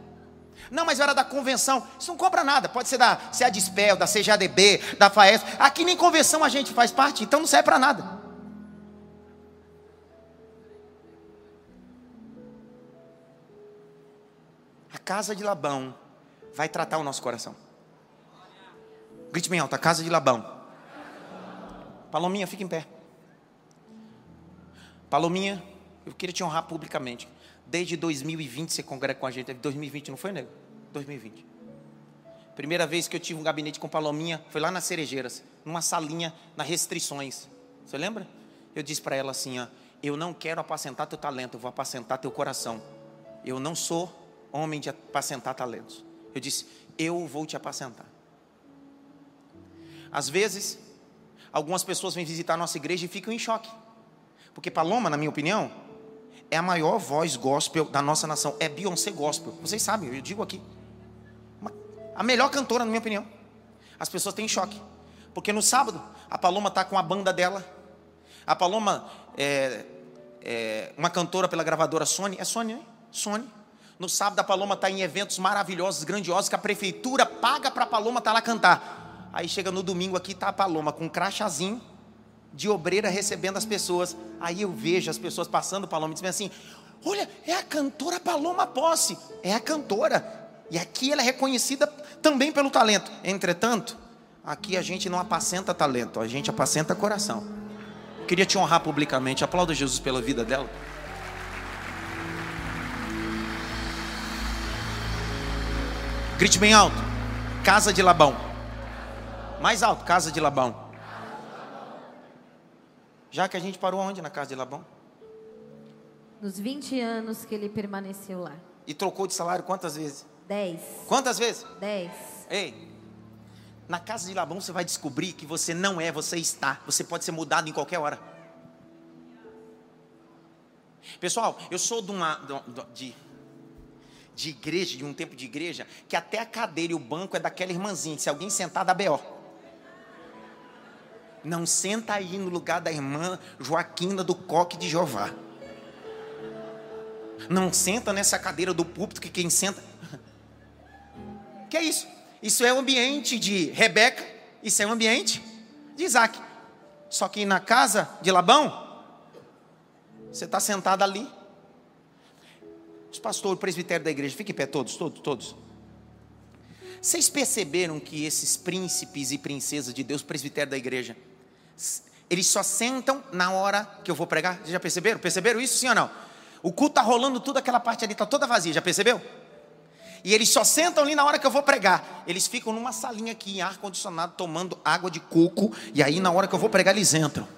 Não, mas era da convenção. Isso não cobra nada. Pode ser da CEADSPEL, da CJDB, da FAES. Aqui nem convenção a gente faz parte, então não serve para nada. Casa de Labão vai tratar o nosso coração. Grite bem alto, a casa de Labão. Palominha, fica em pé. Palominha, eu queria te honrar publicamente. Desde 2020 você congrega com a gente. 2020 não foi, nego? 2020. Primeira vez que eu tive um gabinete com Palominha foi lá nas Cerejeiras, numa salinha nas restrições. Você lembra? Eu disse para ela assim: ó, Eu não quero apacentar teu talento, eu vou apacentar teu coração. Eu não sou homem de apacentar talentos. Eu disse: Eu vou te apacentar. Às vezes, algumas pessoas vêm visitar a nossa igreja e ficam em choque. Porque Paloma, na minha opinião, é a maior voz gospel da nossa nação. É Beyoncé gospel. Vocês sabem, eu digo aqui. A melhor cantora, na minha opinião. As pessoas têm choque. Porque no sábado, a Paloma está com a banda dela. A Paloma é, é, uma cantora pela gravadora Sony. É Sony, né? Sony. No sábado, a Paloma está em eventos maravilhosos, grandiosos, que a prefeitura paga para a Paloma estar tá lá cantar. Aí chega no domingo aqui, está a Paloma com um crachazinho de obreira recebendo as pessoas. Aí eu vejo as pessoas passando Paloma e dizem assim: Olha, é a cantora Paloma Posse, é a cantora. E aqui ela é reconhecida também pelo talento. Entretanto, aqui a gente não apacenta talento, a gente apacenta coração. queria te honrar publicamente. Aplauda Jesus pela vida dela. Grite bem alto. Casa de Labão. Mais alto, casa de Labão. Já que a gente parou onde na casa de Labão? Nos 20 anos que ele permaneceu lá. E trocou de salário quantas vezes? Dez. Quantas vezes? Dez. Ei, na casa de Labão você vai descobrir que você não é, você está. Você pode ser mudado em qualquer hora. Pessoal, eu sou de uma de, de igreja, de um tempo de igreja, que até a cadeira e o banco é daquela irmãzinha. Se alguém sentar, dá B.O. Não senta aí no lugar da irmã Joaquina do Coque de Jeová. Não senta nessa cadeira do púlpito que quem senta. Que é isso? Isso é o ambiente de Rebeca, isso é o ambiente de Isaac. Só que na casa de Labão, você está sentado ali. Os pastores, o presbitério da igreja, fiquem em pé, todos, todos, todos. Vocês perceberam que esses príncipes e princesas de Deus, presbitério da igreja, eles só sentam na hora que eu vou pregar. Vocês já perceberam? Perceberam isso, sim ou não? O culto está rolando tudo, aquela parte ali está toda vazia, já percebeu? E eles só sentam ali na hora que eu vou pregar. Eles ficam numa salinha aqui, em ar-condicionado, tomando água de coco. E aí, na hora que eu vou pregar, eles entram.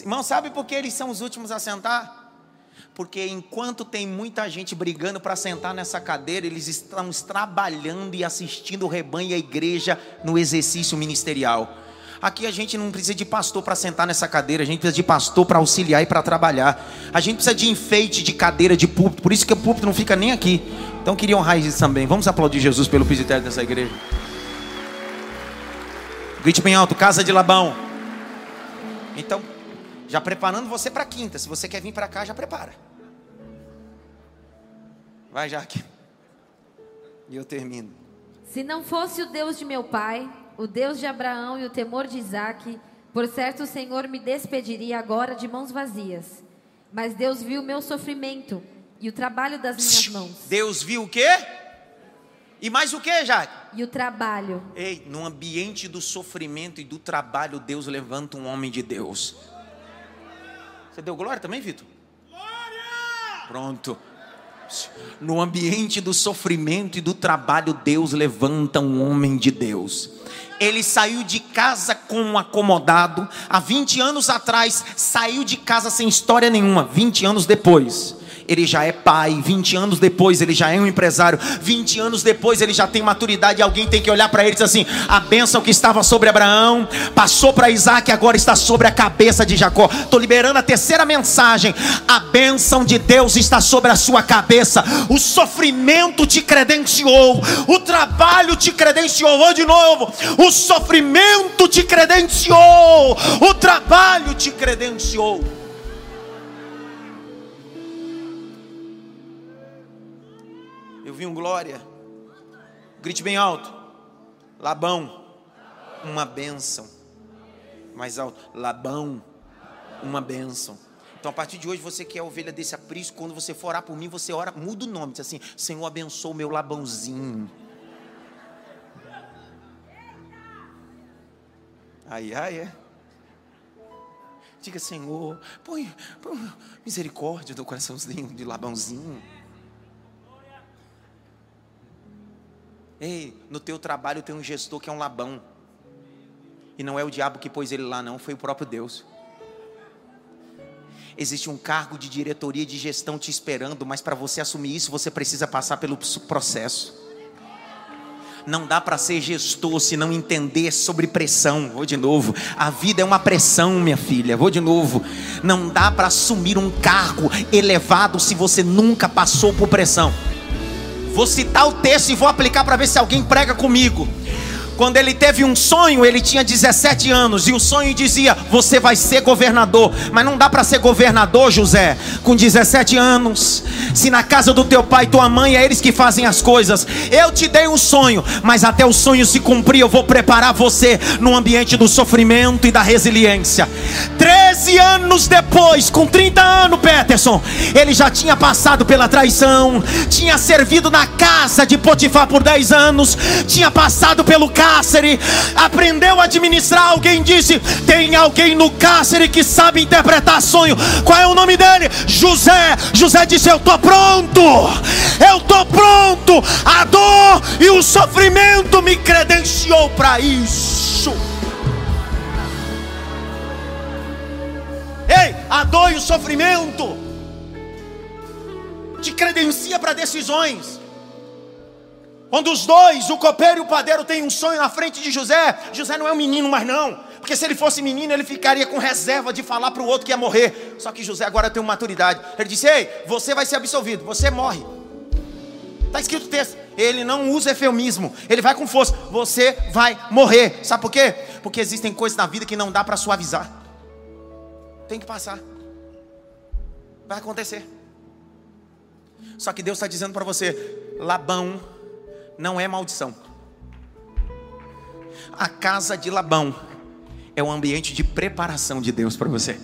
Irmão, sabe por que eles são os últimos a sentar? porque enquanto tem muita gente brigando para sentar nessa cadeira, eles estão trabalhando e assistindo o rebanho e a igreja no exercício ministerial. Aqui a gente não precisa de pastor para sentar nessa cadeira, a gente precisa de pastor para auxiliar e para trabalhar. A gente precisa de enfeite de cadeira de púlpito, por isso que o púlpito não fica nem aqui. Então queria honrar isso também. Vamos aplaudir Jesus pelo presbitério dessa igreja. Grite bem alto, casa de Labão. Então, já preparando você para quinta. Se você quer vir para cá, já prepara. Vai, Jaque. E eu termino. Se não fosse o Deus de meu pai, o Deus de Abraão e o temor de Isaac, por certo o Senhor me despediria agora de mãos vazias. Mas Deus viu o meu sofrimento e o trabalho das minhas mãos. Deus viu o quê? E mais o que, Jaque? E o trabalho. Ei, no ambiente do sofrimento e do trabalho, Deus levanta um homem de Deus. Você deu glória também, Vitor? Glória! Pronto. No ambiente do sofrimento e do trabalho, Deus levanta um homem de Deus. Ele saiu de casa com um acomodado. Há 20 anos atrás, saiu de casa sem história nenhuma. 20 anos depois, ele já é pai, 20 anos depois ele já é um empresário, 20 anos depois ele já tem maturidade alguém tem que olhar para ele e dizer assim: a bênção que estava sobre Abraão passou para Isaac e agora está sobre a cabeça de Jacó. Estou liberando a terceira mensagem: a bênção de Deus está sobre a sua cabeça, o sofrimento te credenciou, o trabalho te credenciou. Vou de novo: o sofrimento te credenciou, o trabalho te credenciou. Um glória. Grite bem alto. Labão, uma bênção. Mais alto. Labão, uma bênção. Então, a partir de hoje, você que é ovelha desse aprisco, quando você for orar por mim, você ora, muda o nome, diz assim: Senhor, abençoa o meu labãozinho. Ai, ai, é. Diga, Senhor, põe, põe misericórdia do coraçãozinho de labãozinho. Ei, no teu trabalho tem um gestor que é um labão. E não é o diabo que pôs ele lá, não, foi o próprio Deus. Existe um cargo de diretoria de gestão te esperando, mas para você assumir isso, você precisa passar pelo processo. Não dá para ser gestor se não entender sobre pressão. Vou de novo. A vida é uma pressão, minha filha. Vou de novo. Não dá para assumir um cargo elevado se você nunca passou por pressão. Vou citar o texto e vou aplicar para ver se alguém prega comigo. Quando ele teve um sonho, ele tinha 17 anos e o sonho dizia: Você vai ser governador. Mas não dá para ser governador, José, com 17 anos. Se na casa do teu pai e tua mãe é eles que fazem as coisas. Eu te dei um sonho, mas até o sonho se cumprir, eu vou preparar você no ambiente do sofrimento e da resiliência. 13 anos depois, com 30 anos, Peterson, ele já tinha passado pela traição, tinha servido na casa de Potifar por 10 anos, tinha passado pelo cárcere, aprendeu a administrar. Alguém disse: tem alguém no cárcere que sabe interpretar sonho. Qual é o nome dele? José. José disse: Eu estou pronto, eu estou pronto. A dor e o sofrimento me credenciou para isso. Ei, a dor e o sofrimento te credencia para decisões. Quando os dois, o copeiro e o padeiro, têm um sonho na frente de José, José não é um menino mais não. Porque se ele fosse menino, ele ficaria com reserva de falar para o outro que ia morrer. Só que José agora tem maturidade. Ele disse: Ei, você vai ser absolvido, você morre. Está escrito o texto. Ele não usa eufemismo. Ele vai com força. Você vai morrer. Sabe por quê? Porque existem coisas na vida que não dá para suavizar. Tem que passar. Vai acontecer. Só que Deus está dizendo para você: Labão não é maldição. A casa de Labão é um ambiente de preparação de Deus para você.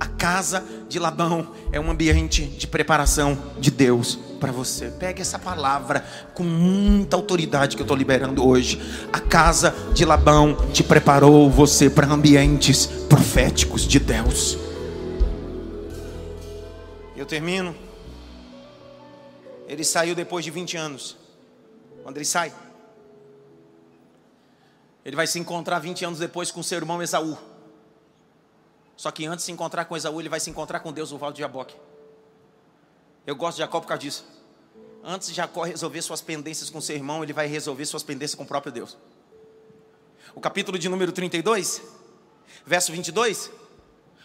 A casa de Labão é um ambiente de preparação de Deus para você. Pegue essa palavra com muita autoridade que eu estou liberando hoje. A casa de Labão te preparou você para ambientes proféticos de Deus. Eu termino. Ele saiu depois de 20 anos. Quando ele sai, ele vai se encontrar 20 anos depois com seu irmão Esaú. Só que antes de se encontrar com Esaú, ele vai se encontrar com Deus no Val de Jaboque. Eu gosto de Jacó por causa disso. Antes de Jacó resolver suas pendências com seu irmão, ele vai resolver suas pendências com o próprio Deus. O capítulo de número 32, verso 22,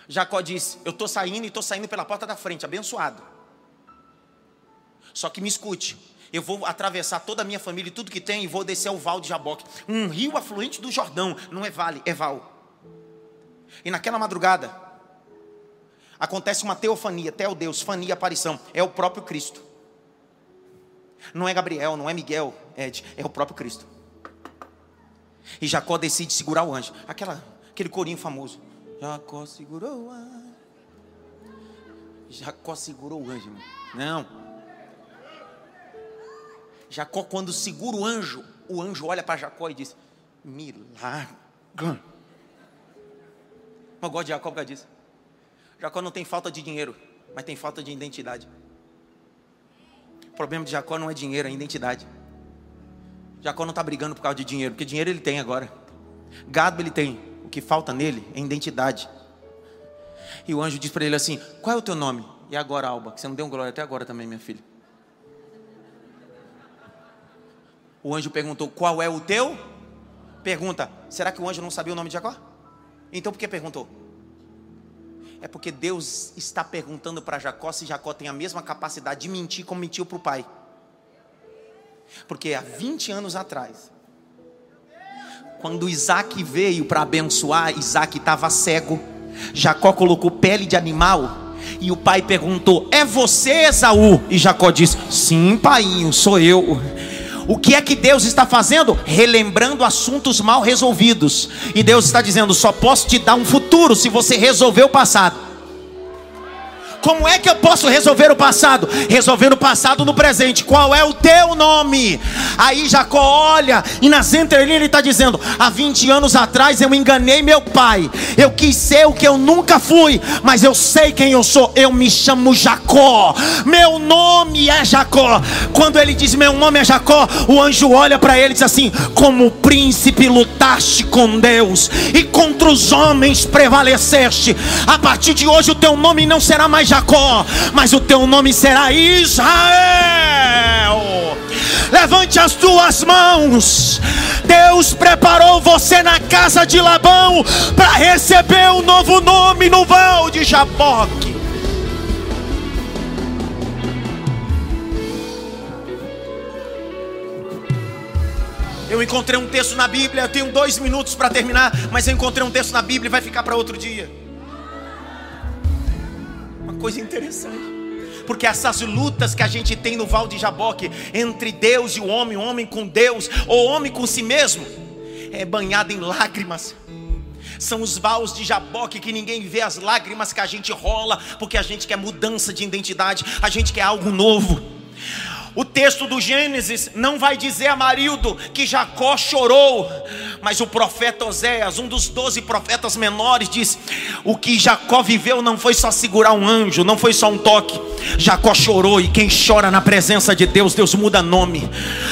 Jacó diz: Eu estou saindo e estou saindo pela porta da frente, abençoado. Só que me escute. Eu vou atravessar toda a minha família e tudo que tem e vou descer ao Val de Jaboque. Um rio afluente do Jordão. Não é vale, é val. E naquela madrugada, acontece uma teofania, teo Deus, fania, aparição. É o próprio Cristo. Não é Gabriel, não é Miguel, Ed, é o próprio Cristo. E Jacó decide segurar o anjo. Aquela, aquele corinho famoso. Jacó segurou o anjo. Jacó segurou o anjo. Não. Jacó, quando segura o anjo, o anjo olha para Jacó e diz: Milagre. Eu gosto de Jacó por causa disso. Jacó não tem falta de dinheiro, mas tem falta de identidade. O problema de Jacó não é dinheiro, é identidade. Jacó não está brigando por causa de dinheiro, porque dinheiro ele tem agora. Gado ele tem. O que falta nele é identidade. E o anjo diz para ele assim: Qual é o teu nome? E agora, Alba, que você não deu glória até agora também, minha filha. O anjo perguntou: Qual é o teu? Pergunta: Será que o anjo não sabia o nome de Jacó? Então por que perguntou? É porque Deus está perguntando para Jacó se Jacó tem a mesma capacidade de mentir como mentiu para o pai. Porque há 20 anos atrás, quando Isaac veio para abençoar, Isaac estava cego. Jacó colocou pele de animal e o pai perguntou: É você, Esaú? E Jacó disse: Sim, pai, sou eu. O que é que Deus está fazendo? Relembrando assuntos mal resolvidos. E Deus está dizendo: só posso te dar um futuro se você resolver o passado. Como é que eu posso resolver o passado? Resolver o passado no presente. Qual é o teu nome? Aí Jacó olha e nas entrelinhas ele está dizendo: há 20 anos atrás eu enganei meu pai. Eu quis ser o que eu nunca fui, mas eu sei quem eu sou. Eu me chamo Jacó. Meu nome é Jacó. Quando ele diz meu nome é Jacó, o anjo olha para ele e diz assim: como príncipe lutaste com Deus e contra os homens prevaleceste. A partir de hoje o teu nome não será mais Jacó, mas o teu nome será Israel. Levante as tuas mãos. Deus preparou você na casa de Labão para receber um novo nome no val de Jaboque. Eu encontrei um texto na Bíblia, eu tenho dois minutos para terminar, mas eu encontrei um texto na Bíblia e vai ficar para outro dia coisa interessante. Porque essas lutas que a gente tem no Val de Jaboque, entre Deus e o homem, o homem com Deus, ou homem com si mesmo, é banhado em lágrimas. São os vals de Jaboque que ninguém vê as lágrimas que a gente rola, porque a gente quer mudança de identidade, a gente quer algo novo. O texto do Gênesis não vai dizer a Marildo que Jacó chorou, mas o profeta Oséias, um dos doze profetas menores, diz: o que Jacó viveu não foi só segurar um anjo, não foi só um toque. Jacó chorou, e quem chora na presença de Deus, Deus muda nome.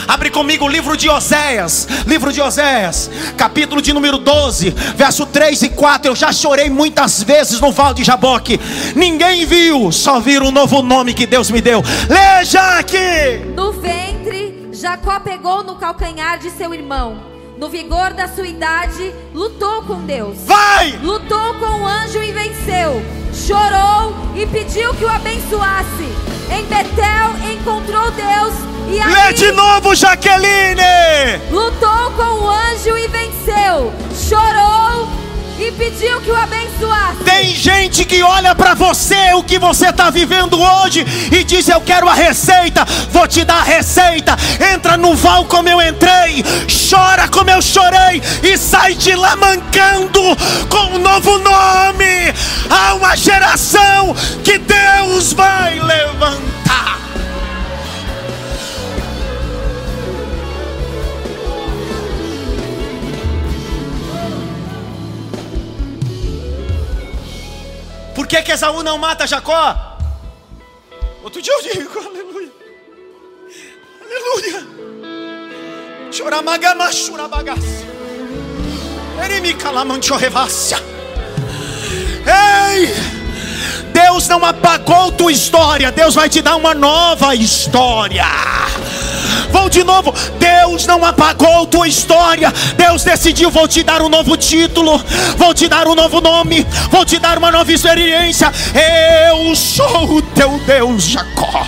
Abre comigo o livro de Oséias, livro de Oséias, capítulo de número 12, verso 3 e 4. Eu já chorei muitas vezes no Val de Jaboque, ninguém viu, só viram o novo nome que Deus me deu. Leia aqui. No ventre, Jacó pegou no calcanhar de seu irmão. No vigor da sua idade, lutou com Deus. Vai! Lutou com o anjo e venceu. Chorou e pediu que o abençoasse. Em Betel encontrou Deus e ali... Lê de novo, Jaqueline! Lutou com o anjo e venceu. Chorou e pediu que o abençoasse. Tem gente que olha para você, o que você está vivendo hoje, e diz: Eu quero a receita, vou te dar a receita. Entra no val como eu entrei, chora como eu chorei, e sai de lá mancando com um novo nome. Há uma geração que Deus vai levantar. Por que, que Esaú não mata Jacó? Outro dia eu digo, aleluia. Aleluia. Ei! Deus não apagou tua história, Deus vai te dar uma nova história. Vou de novo. Deus não apagou tua história. Deus decidiu: vou te dar um novo título, vou te dar um novo nome, vou te dar uma nova experiência. Eu sou o teu Deus, Jacó.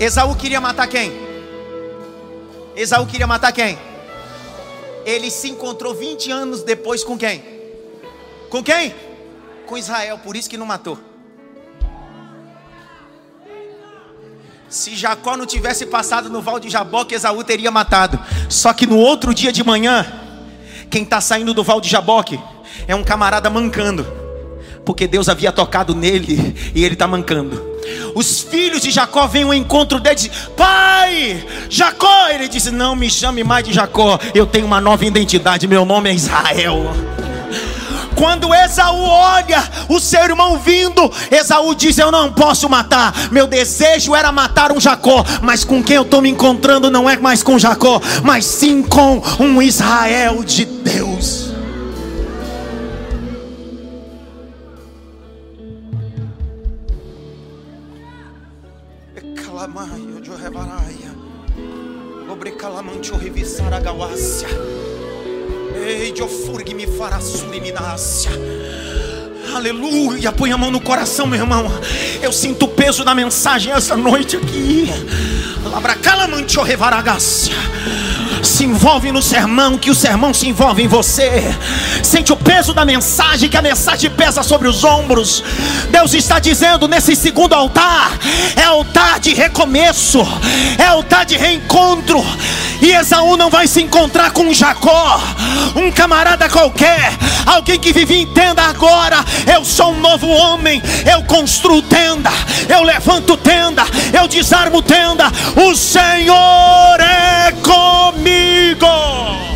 Esaú queria matar quem? Esaú queria matar quem? Ele se encontrou 20 anos depois com quem? Com quem? Com Israel, por isso que não matou. Se Jacó não tivesse passado no val de Jaboque, Esaú teria matado. Só que no outro dia de manhã, quem está saindo do val de Jaboque é um camarada mancando, porque Deus havia tocado nele e ele está mancando. Os filhos de Jacó vêm ao encontro dele e dizem: Pai, Jacó. Ele disse: Não me chame mais de Jacó, eu tenho uma nova identidade, meu nome é Israel. Quando Esaú olha o seu irmão vindo, Esaú diz: Eu não posso matar. Meu desejo era matar um Jacó, mas com quem eu estou me encontrando não é mais com Jacó, mas sim com um Israel de Deus. Ei, de ofurgue me fará suriminacia. Aleluia. Põe a mão no coração, meu irmão. Eu sinto o peso da mensagem essa noite aqui. Labracalamancho revaragacia se envolve no sermão, que o sermão se envolve em você. Sente o peso da mensagem, que a mensagem pesa sobre os ombros. Deus está dizendo nesse segundo altar: é altar de recomeço, é altar de reencontro. E Esaú não vai se encontrar com Jacó, um camarada qualquer, alguém que vivia em tenda agora. Eu sou um novo homem, eu construo tenda, eu levanto tenda, eu desarmo tenda. O Senhor é comigo comigo.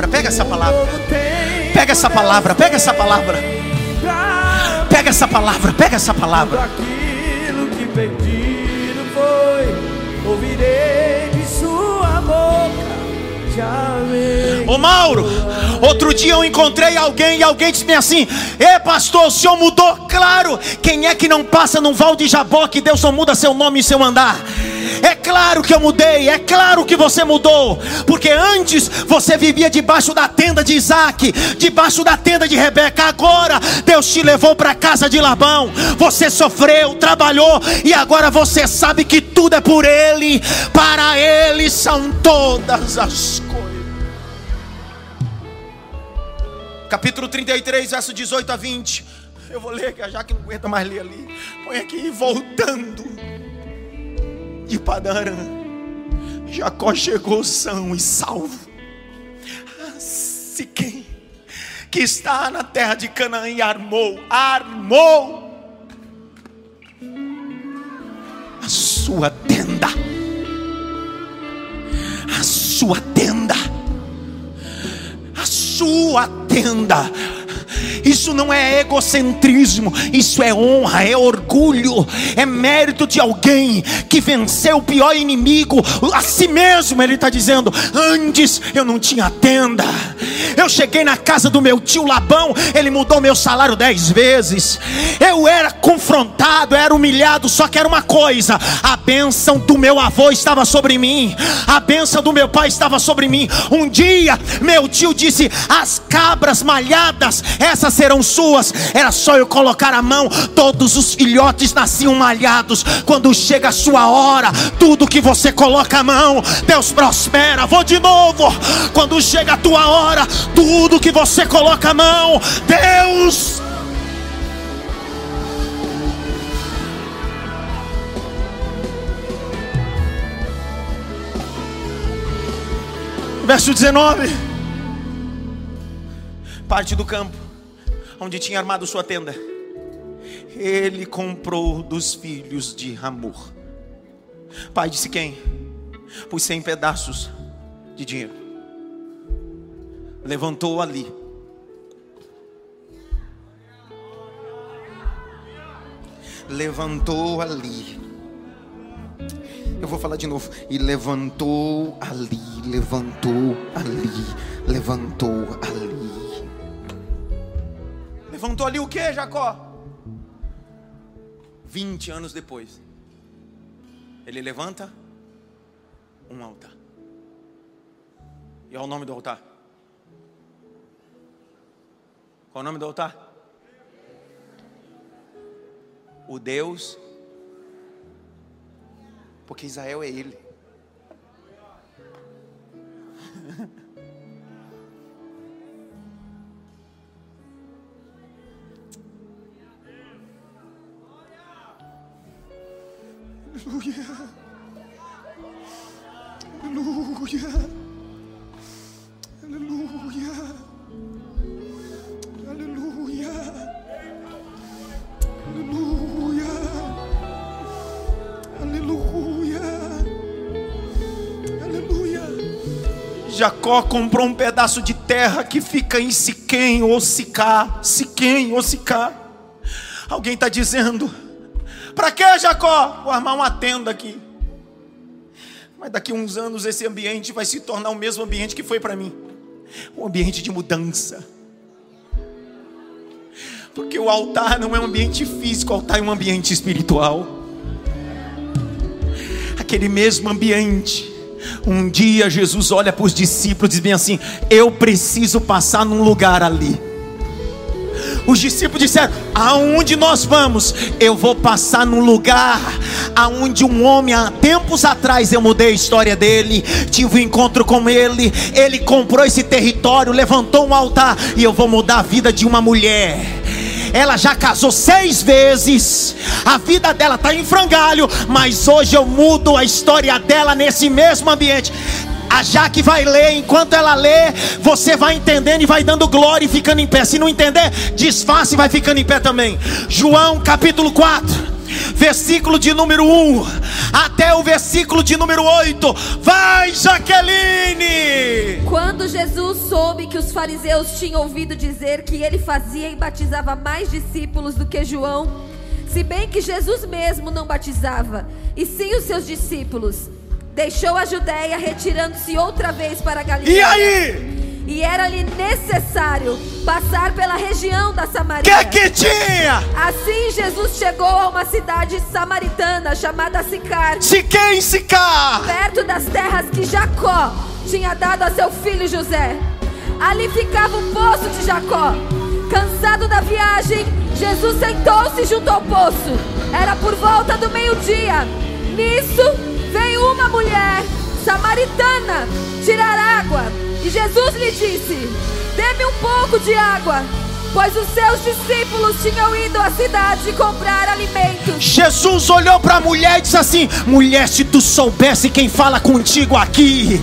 Palavra, pega essa palavra. Pega essa palavra, pega essa palavra. Pega essa palavra, pega essa palavra. Aquilo que perdi ouvirei de sua boca. Ô Mauro, outro dia eu encontrei alguém e alguém disse assim: Ê pastor, o senhor mudou? Claro, quem é que não passa num val de Jabó que Deus só muda seu nome e seu andar? É claro que eu mudei, é claro que você mudou, porque antes você vivia debaixo da tenda de Isaac, debaixo da tenda de Rebeca. Agora Deus te levou para a casa de Labão. Você sofreu, trabalhou e agora você sabe que tudo é por Ele, para Ele são todas as coisas. Capítulo 33, verso 18 a 20. Eu vou ler, já que não aguenta mais ler ali. Põe aqui, voltando de Padarã, Jacó chegou são e salvo. Siquém, que está na terra de Canaã e armou, armou a sua tenda, a sua tenda, sua tenda isso não é egocentrismo, isso é honra, é orgulho, é mérito de alguém que venceu o pior inimigo, a si mesmo. Ele está dizendo: Antes eu não tinha tenda, eu cheguei na casa do meu tio Labão, ele mudou meu salário dez vezes. Eu era confrontado, era humilhado, só que era uma coisa: a bênção do meu avô estava sobre mim, a bênção do meu pai estava sobre mim. Um dia, meu tio disse: As cabras malhadas, essas serão suas. Era só eu colocar a mão, todos os filhotes nasciam malhados. Quando chega a sua hora, tudo que você coloca a mão, Deus prospera. Vou de novo. Quando chega a tua hora, tudo que você coloca a mão, Deus Verso 19. Parte do campo onde tinha armado sua tenda. Ele comprou dos filhos de Ramor. Pai disse quem? Por cem pedaços de dinheiro. Levantou ali. Levantou ali. Eu vou falar de novo. E levantou ali, levantou ali, levantou ali. Levantou ali o que, Jacó? 20 anos depois, ele levanta um altar. E é o nome do altar? Qual o nome do altar? O Deus, porque Israel é Ele. Aleluia. Aleluia. Aleluia. Aleluia. Aleluia. Aleluia. Aleluia. Jacó comprou um pedaço de terra que fica em Siquém ou Sicá. Siquém ou Sicá. Alguém está dizendo para que, Jacó? Vou armar uma tenda aqui. Mas daqui a uns anos esse ambiente vai se tornar o mesmo ambiente que foi para mim um ambiente de mudança. Porque o altar não é um ambiente físico, o altar é um ambiente espiritual. Aquele mesmo ambiente. Um dia Jesus olha para os discípulos e diz bem assim: Eu preciso passar num lugar ali os discípulos disseram: Aonde nós vamos? Eu vou passar num lugar aonde um homem há tempos atrás eu mudei a história dele, tive um encontro com ele, ele comprou esse território, levantou um altar e eu vou mudar a vida de uma mulher ela já casou seis vezes, a vida dela está em frangalho, mas hoje eu mudo a história dela nesse mesmo ambiente. A Jaque vai ler, enquanto ela lê, você vai entendendo e vai dando glória e ficando em pé. Se não entender, desfaça e vai ficando em pé também. João capítulo 4, versículo de número 1 até o versículo de número 8. Vai, Jaqueline! Quando Jesus soube que os fariseus tinham ouvido dizer que ele fazia e batizava mais discípulos do que João, se bem que Jesus mesmo não batizava, e sim os seus discípulos deixou a Judéia, retirando-se outra vez para Galileia. E aí? E era-lhe necessário passar pela região da Samaria. Que que tinha? Assim Jesus chegou a uma cidade samaritana chamada Sicar. Siquém, Sicar. Perto das terras que Jacó tinha dado a seu filho José. Ali ficava o poço de Jacó. Cansado da viagem, Jesus sentou-se junto ao poço. Era por volta do meio-dia. Nisso, uma mulher samaritana tirar água. E Jesus lhe disse: Dê-me um pouco de água. Pois os seus discípulos tinham ido à cidade comprar alimentos. Jesus olhou para a mulher e disse assim: Mulher, se tu soubesse quem fala contigo aqui,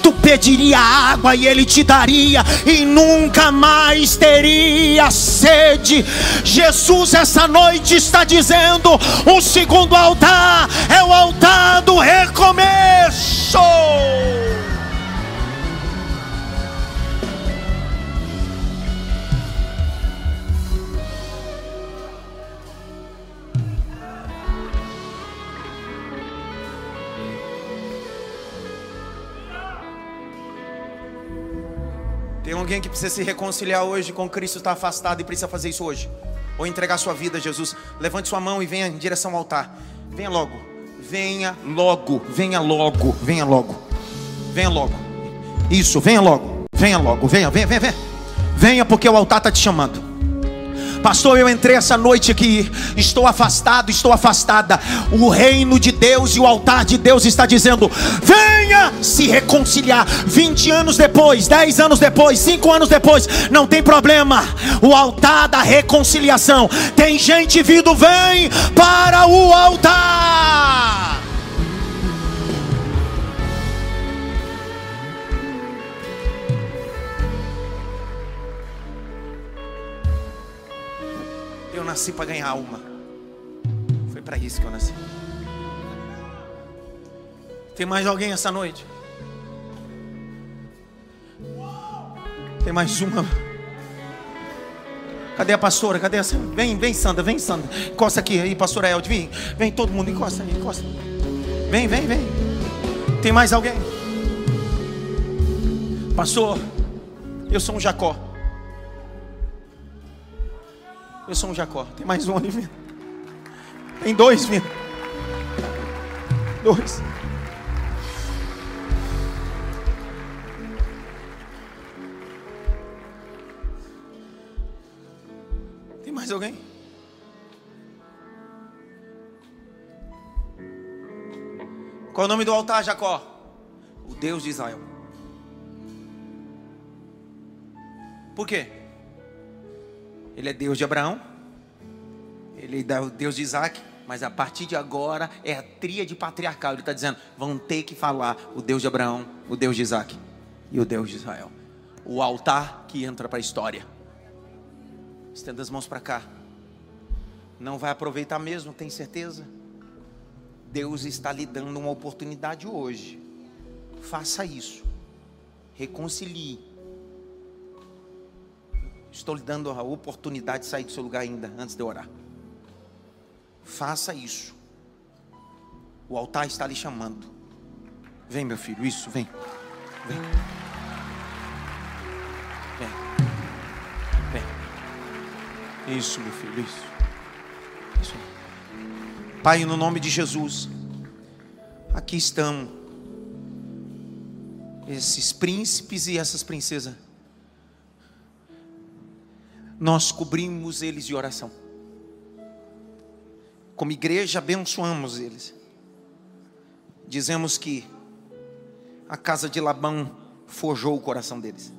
tu pediria água e ele te daria, e nunca mais teria sede. Jesus, essa noite, está dizendo: o segundo altar é o altar do recomeço. Tem alguém que precisa se reconciliar hoje com Cristo, está afastado e precisa fazer isso hoje. Ou entregar sua vida a Jesus. Levante sua mão e venha em direção ao altar. Venha logo. Venha logo. Venha logo. Venha logo. Venha logo. Isso, venha logo. Venha logo. Venha, venha, venha, venha. Venha porque o altar está te chamando. Pastor, eu entrei essa noite aqui, estou afastado, estou afastada. O reino de Deus e o altar de Deus está dizendo: venha se reconciliar. 20 anos depois, 10 anos depois, 5 anos depois, não tem problema. O altar da reconciliação. Tem gente vindo, vem para o altar. nasci para ganhar alma. Foi para isso que eu nasci. Tem mais alguém essa noite? Tem mais uma. Cadê a pastora? Cadê essa? Vem, vem, Sandra, vem, Sandra. Encosta aqui aí, pastora Elde. Vem, vem todo mundo, encosta aí, encosta. Vem, vem, vem. Tem mais alguém? Pastor, eu sou um Jacó. Eu sou um Jacó. Tem mais um ali vindo. Tem dois vindo. Dois. Mais alguém? Qual é o nome do altar, Jacó? O Deus de Israel. Por quê? Ele é Deus de Abraão, ele é o Deus de Isaac, mas a partir de agora é a tríade patriarcal. Ele está dizendo: vão ter que falar o Deus de Abraão, o Deus de Isaac e o Deus de Israel. O altar que entra para a história. Estenda as mãos para cá. Não vai aproveitar mesmo, tem certeza? Deus está lhe dando uma oportunidade hoje. Faça isso. Reconcilie. Estou lhe dando a oportunidade de sair do seu lugar ainda, antes de orar. Faça isso. O altar está lhe chamando. Vem, meu filho, isso, vem. Vem. Vem. Isso, meu filho, isso. Isso. Pai, no nome de Jesus, aqui estão esses príncipes e essas princesas. Nós cobrimos eles de oração. Como igreja, abençoamos eles. Dizemos que a casa de Labão forjou o coração deles.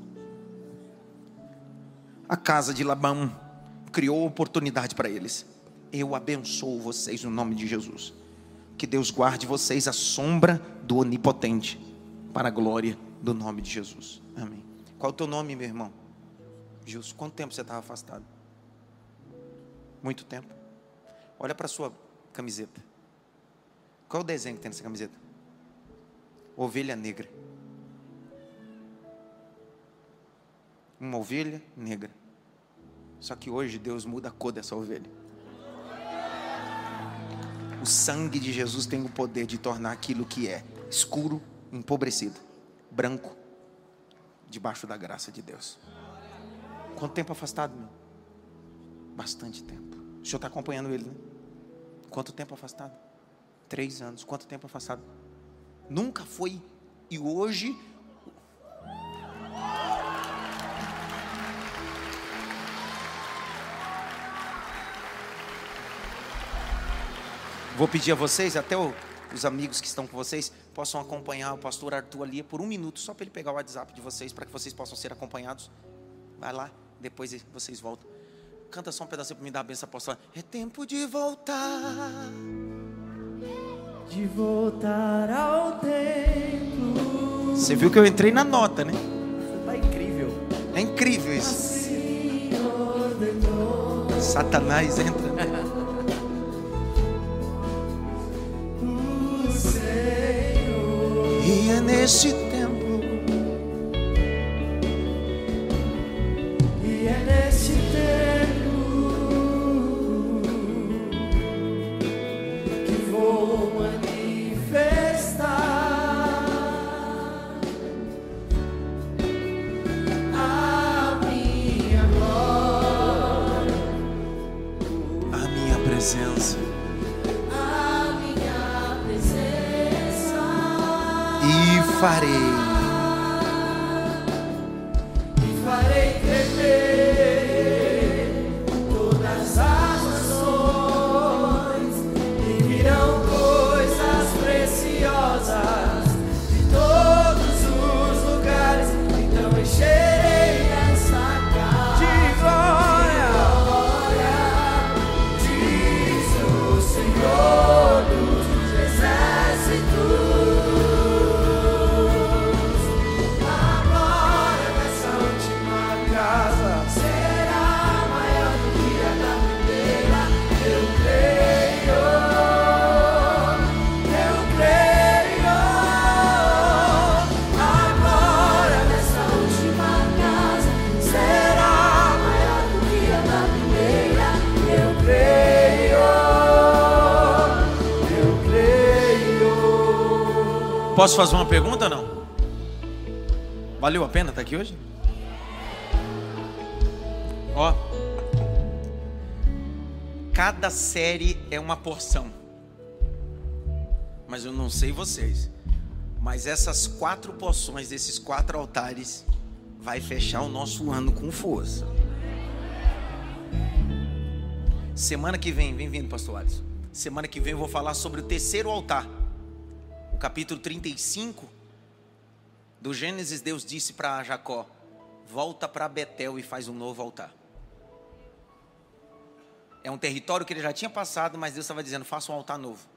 A casa de Labão criou oportunidade para eles. Eu abençoo vocês no nome de Jesus. Que Deus guarde vocês à sombra do Onipotente, para a glória do nome de Jesus. Amém. Qual é o teu nome, meu irmão? Gilson, quanto tempo você estava afastado? Muito tempo. Olha para a sua camiseta. Qual é o desenho que tem nessa camiseta? Ovelha negra. Uma ovelha negra. Só que hoje Deus muda a cor dessa ovelha. O sangue de Jesus tem o poder de tornar aquilo que é escuro, empobrecido, branco, debaixo da graça de Deus. Quanto tempo afastado, meu? Bastante tempo. O senhor está acompanhando ele, né? Quanto tempo afastado? Três anos. Quanto tempo afastado? Nunca foi. E hoje. Vou pedir a vocês, até o, os amigos que estão com vocês, possam acompanhar o pastor Arthur ali por um minuto, só para ele pegar o WhatsApp de vocês, para que vocês possam ser acompanhados. Vai lá depois vocês voltam. Canta só um pedacinho para me dar a benção apostólica. É tempo de voltar. De voltar ao tempo. Você viu que eu entrei na nota, né? Tá incrível. É incrível isso. Assim Satanás entra. E é nesse Posso fazer uma pergunta não? Valeu a pena estar aqui hoje? Ó. Cada série é uma porção. Mas eu não sei vocês. Mas essas quatro porções desses quatro altares vai fechar o nosso ano com força. Semana que vem, vem vindo, pastor Alisson. Semana que vem eu vou falar sobre o terceiro altar. Capítulo 35 do Gênesis, Deus disse para Jacó: Volta para Betel e faz um novo altar. É um território que ele já tinha passado, mas Deus estava dizendo: Faça um altar novo.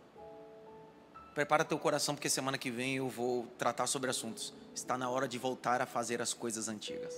Prepara teu coração, porque semana que vem eu vou tratar sobre assuntos. Está na hora de voltar a fazer as coisas antigas.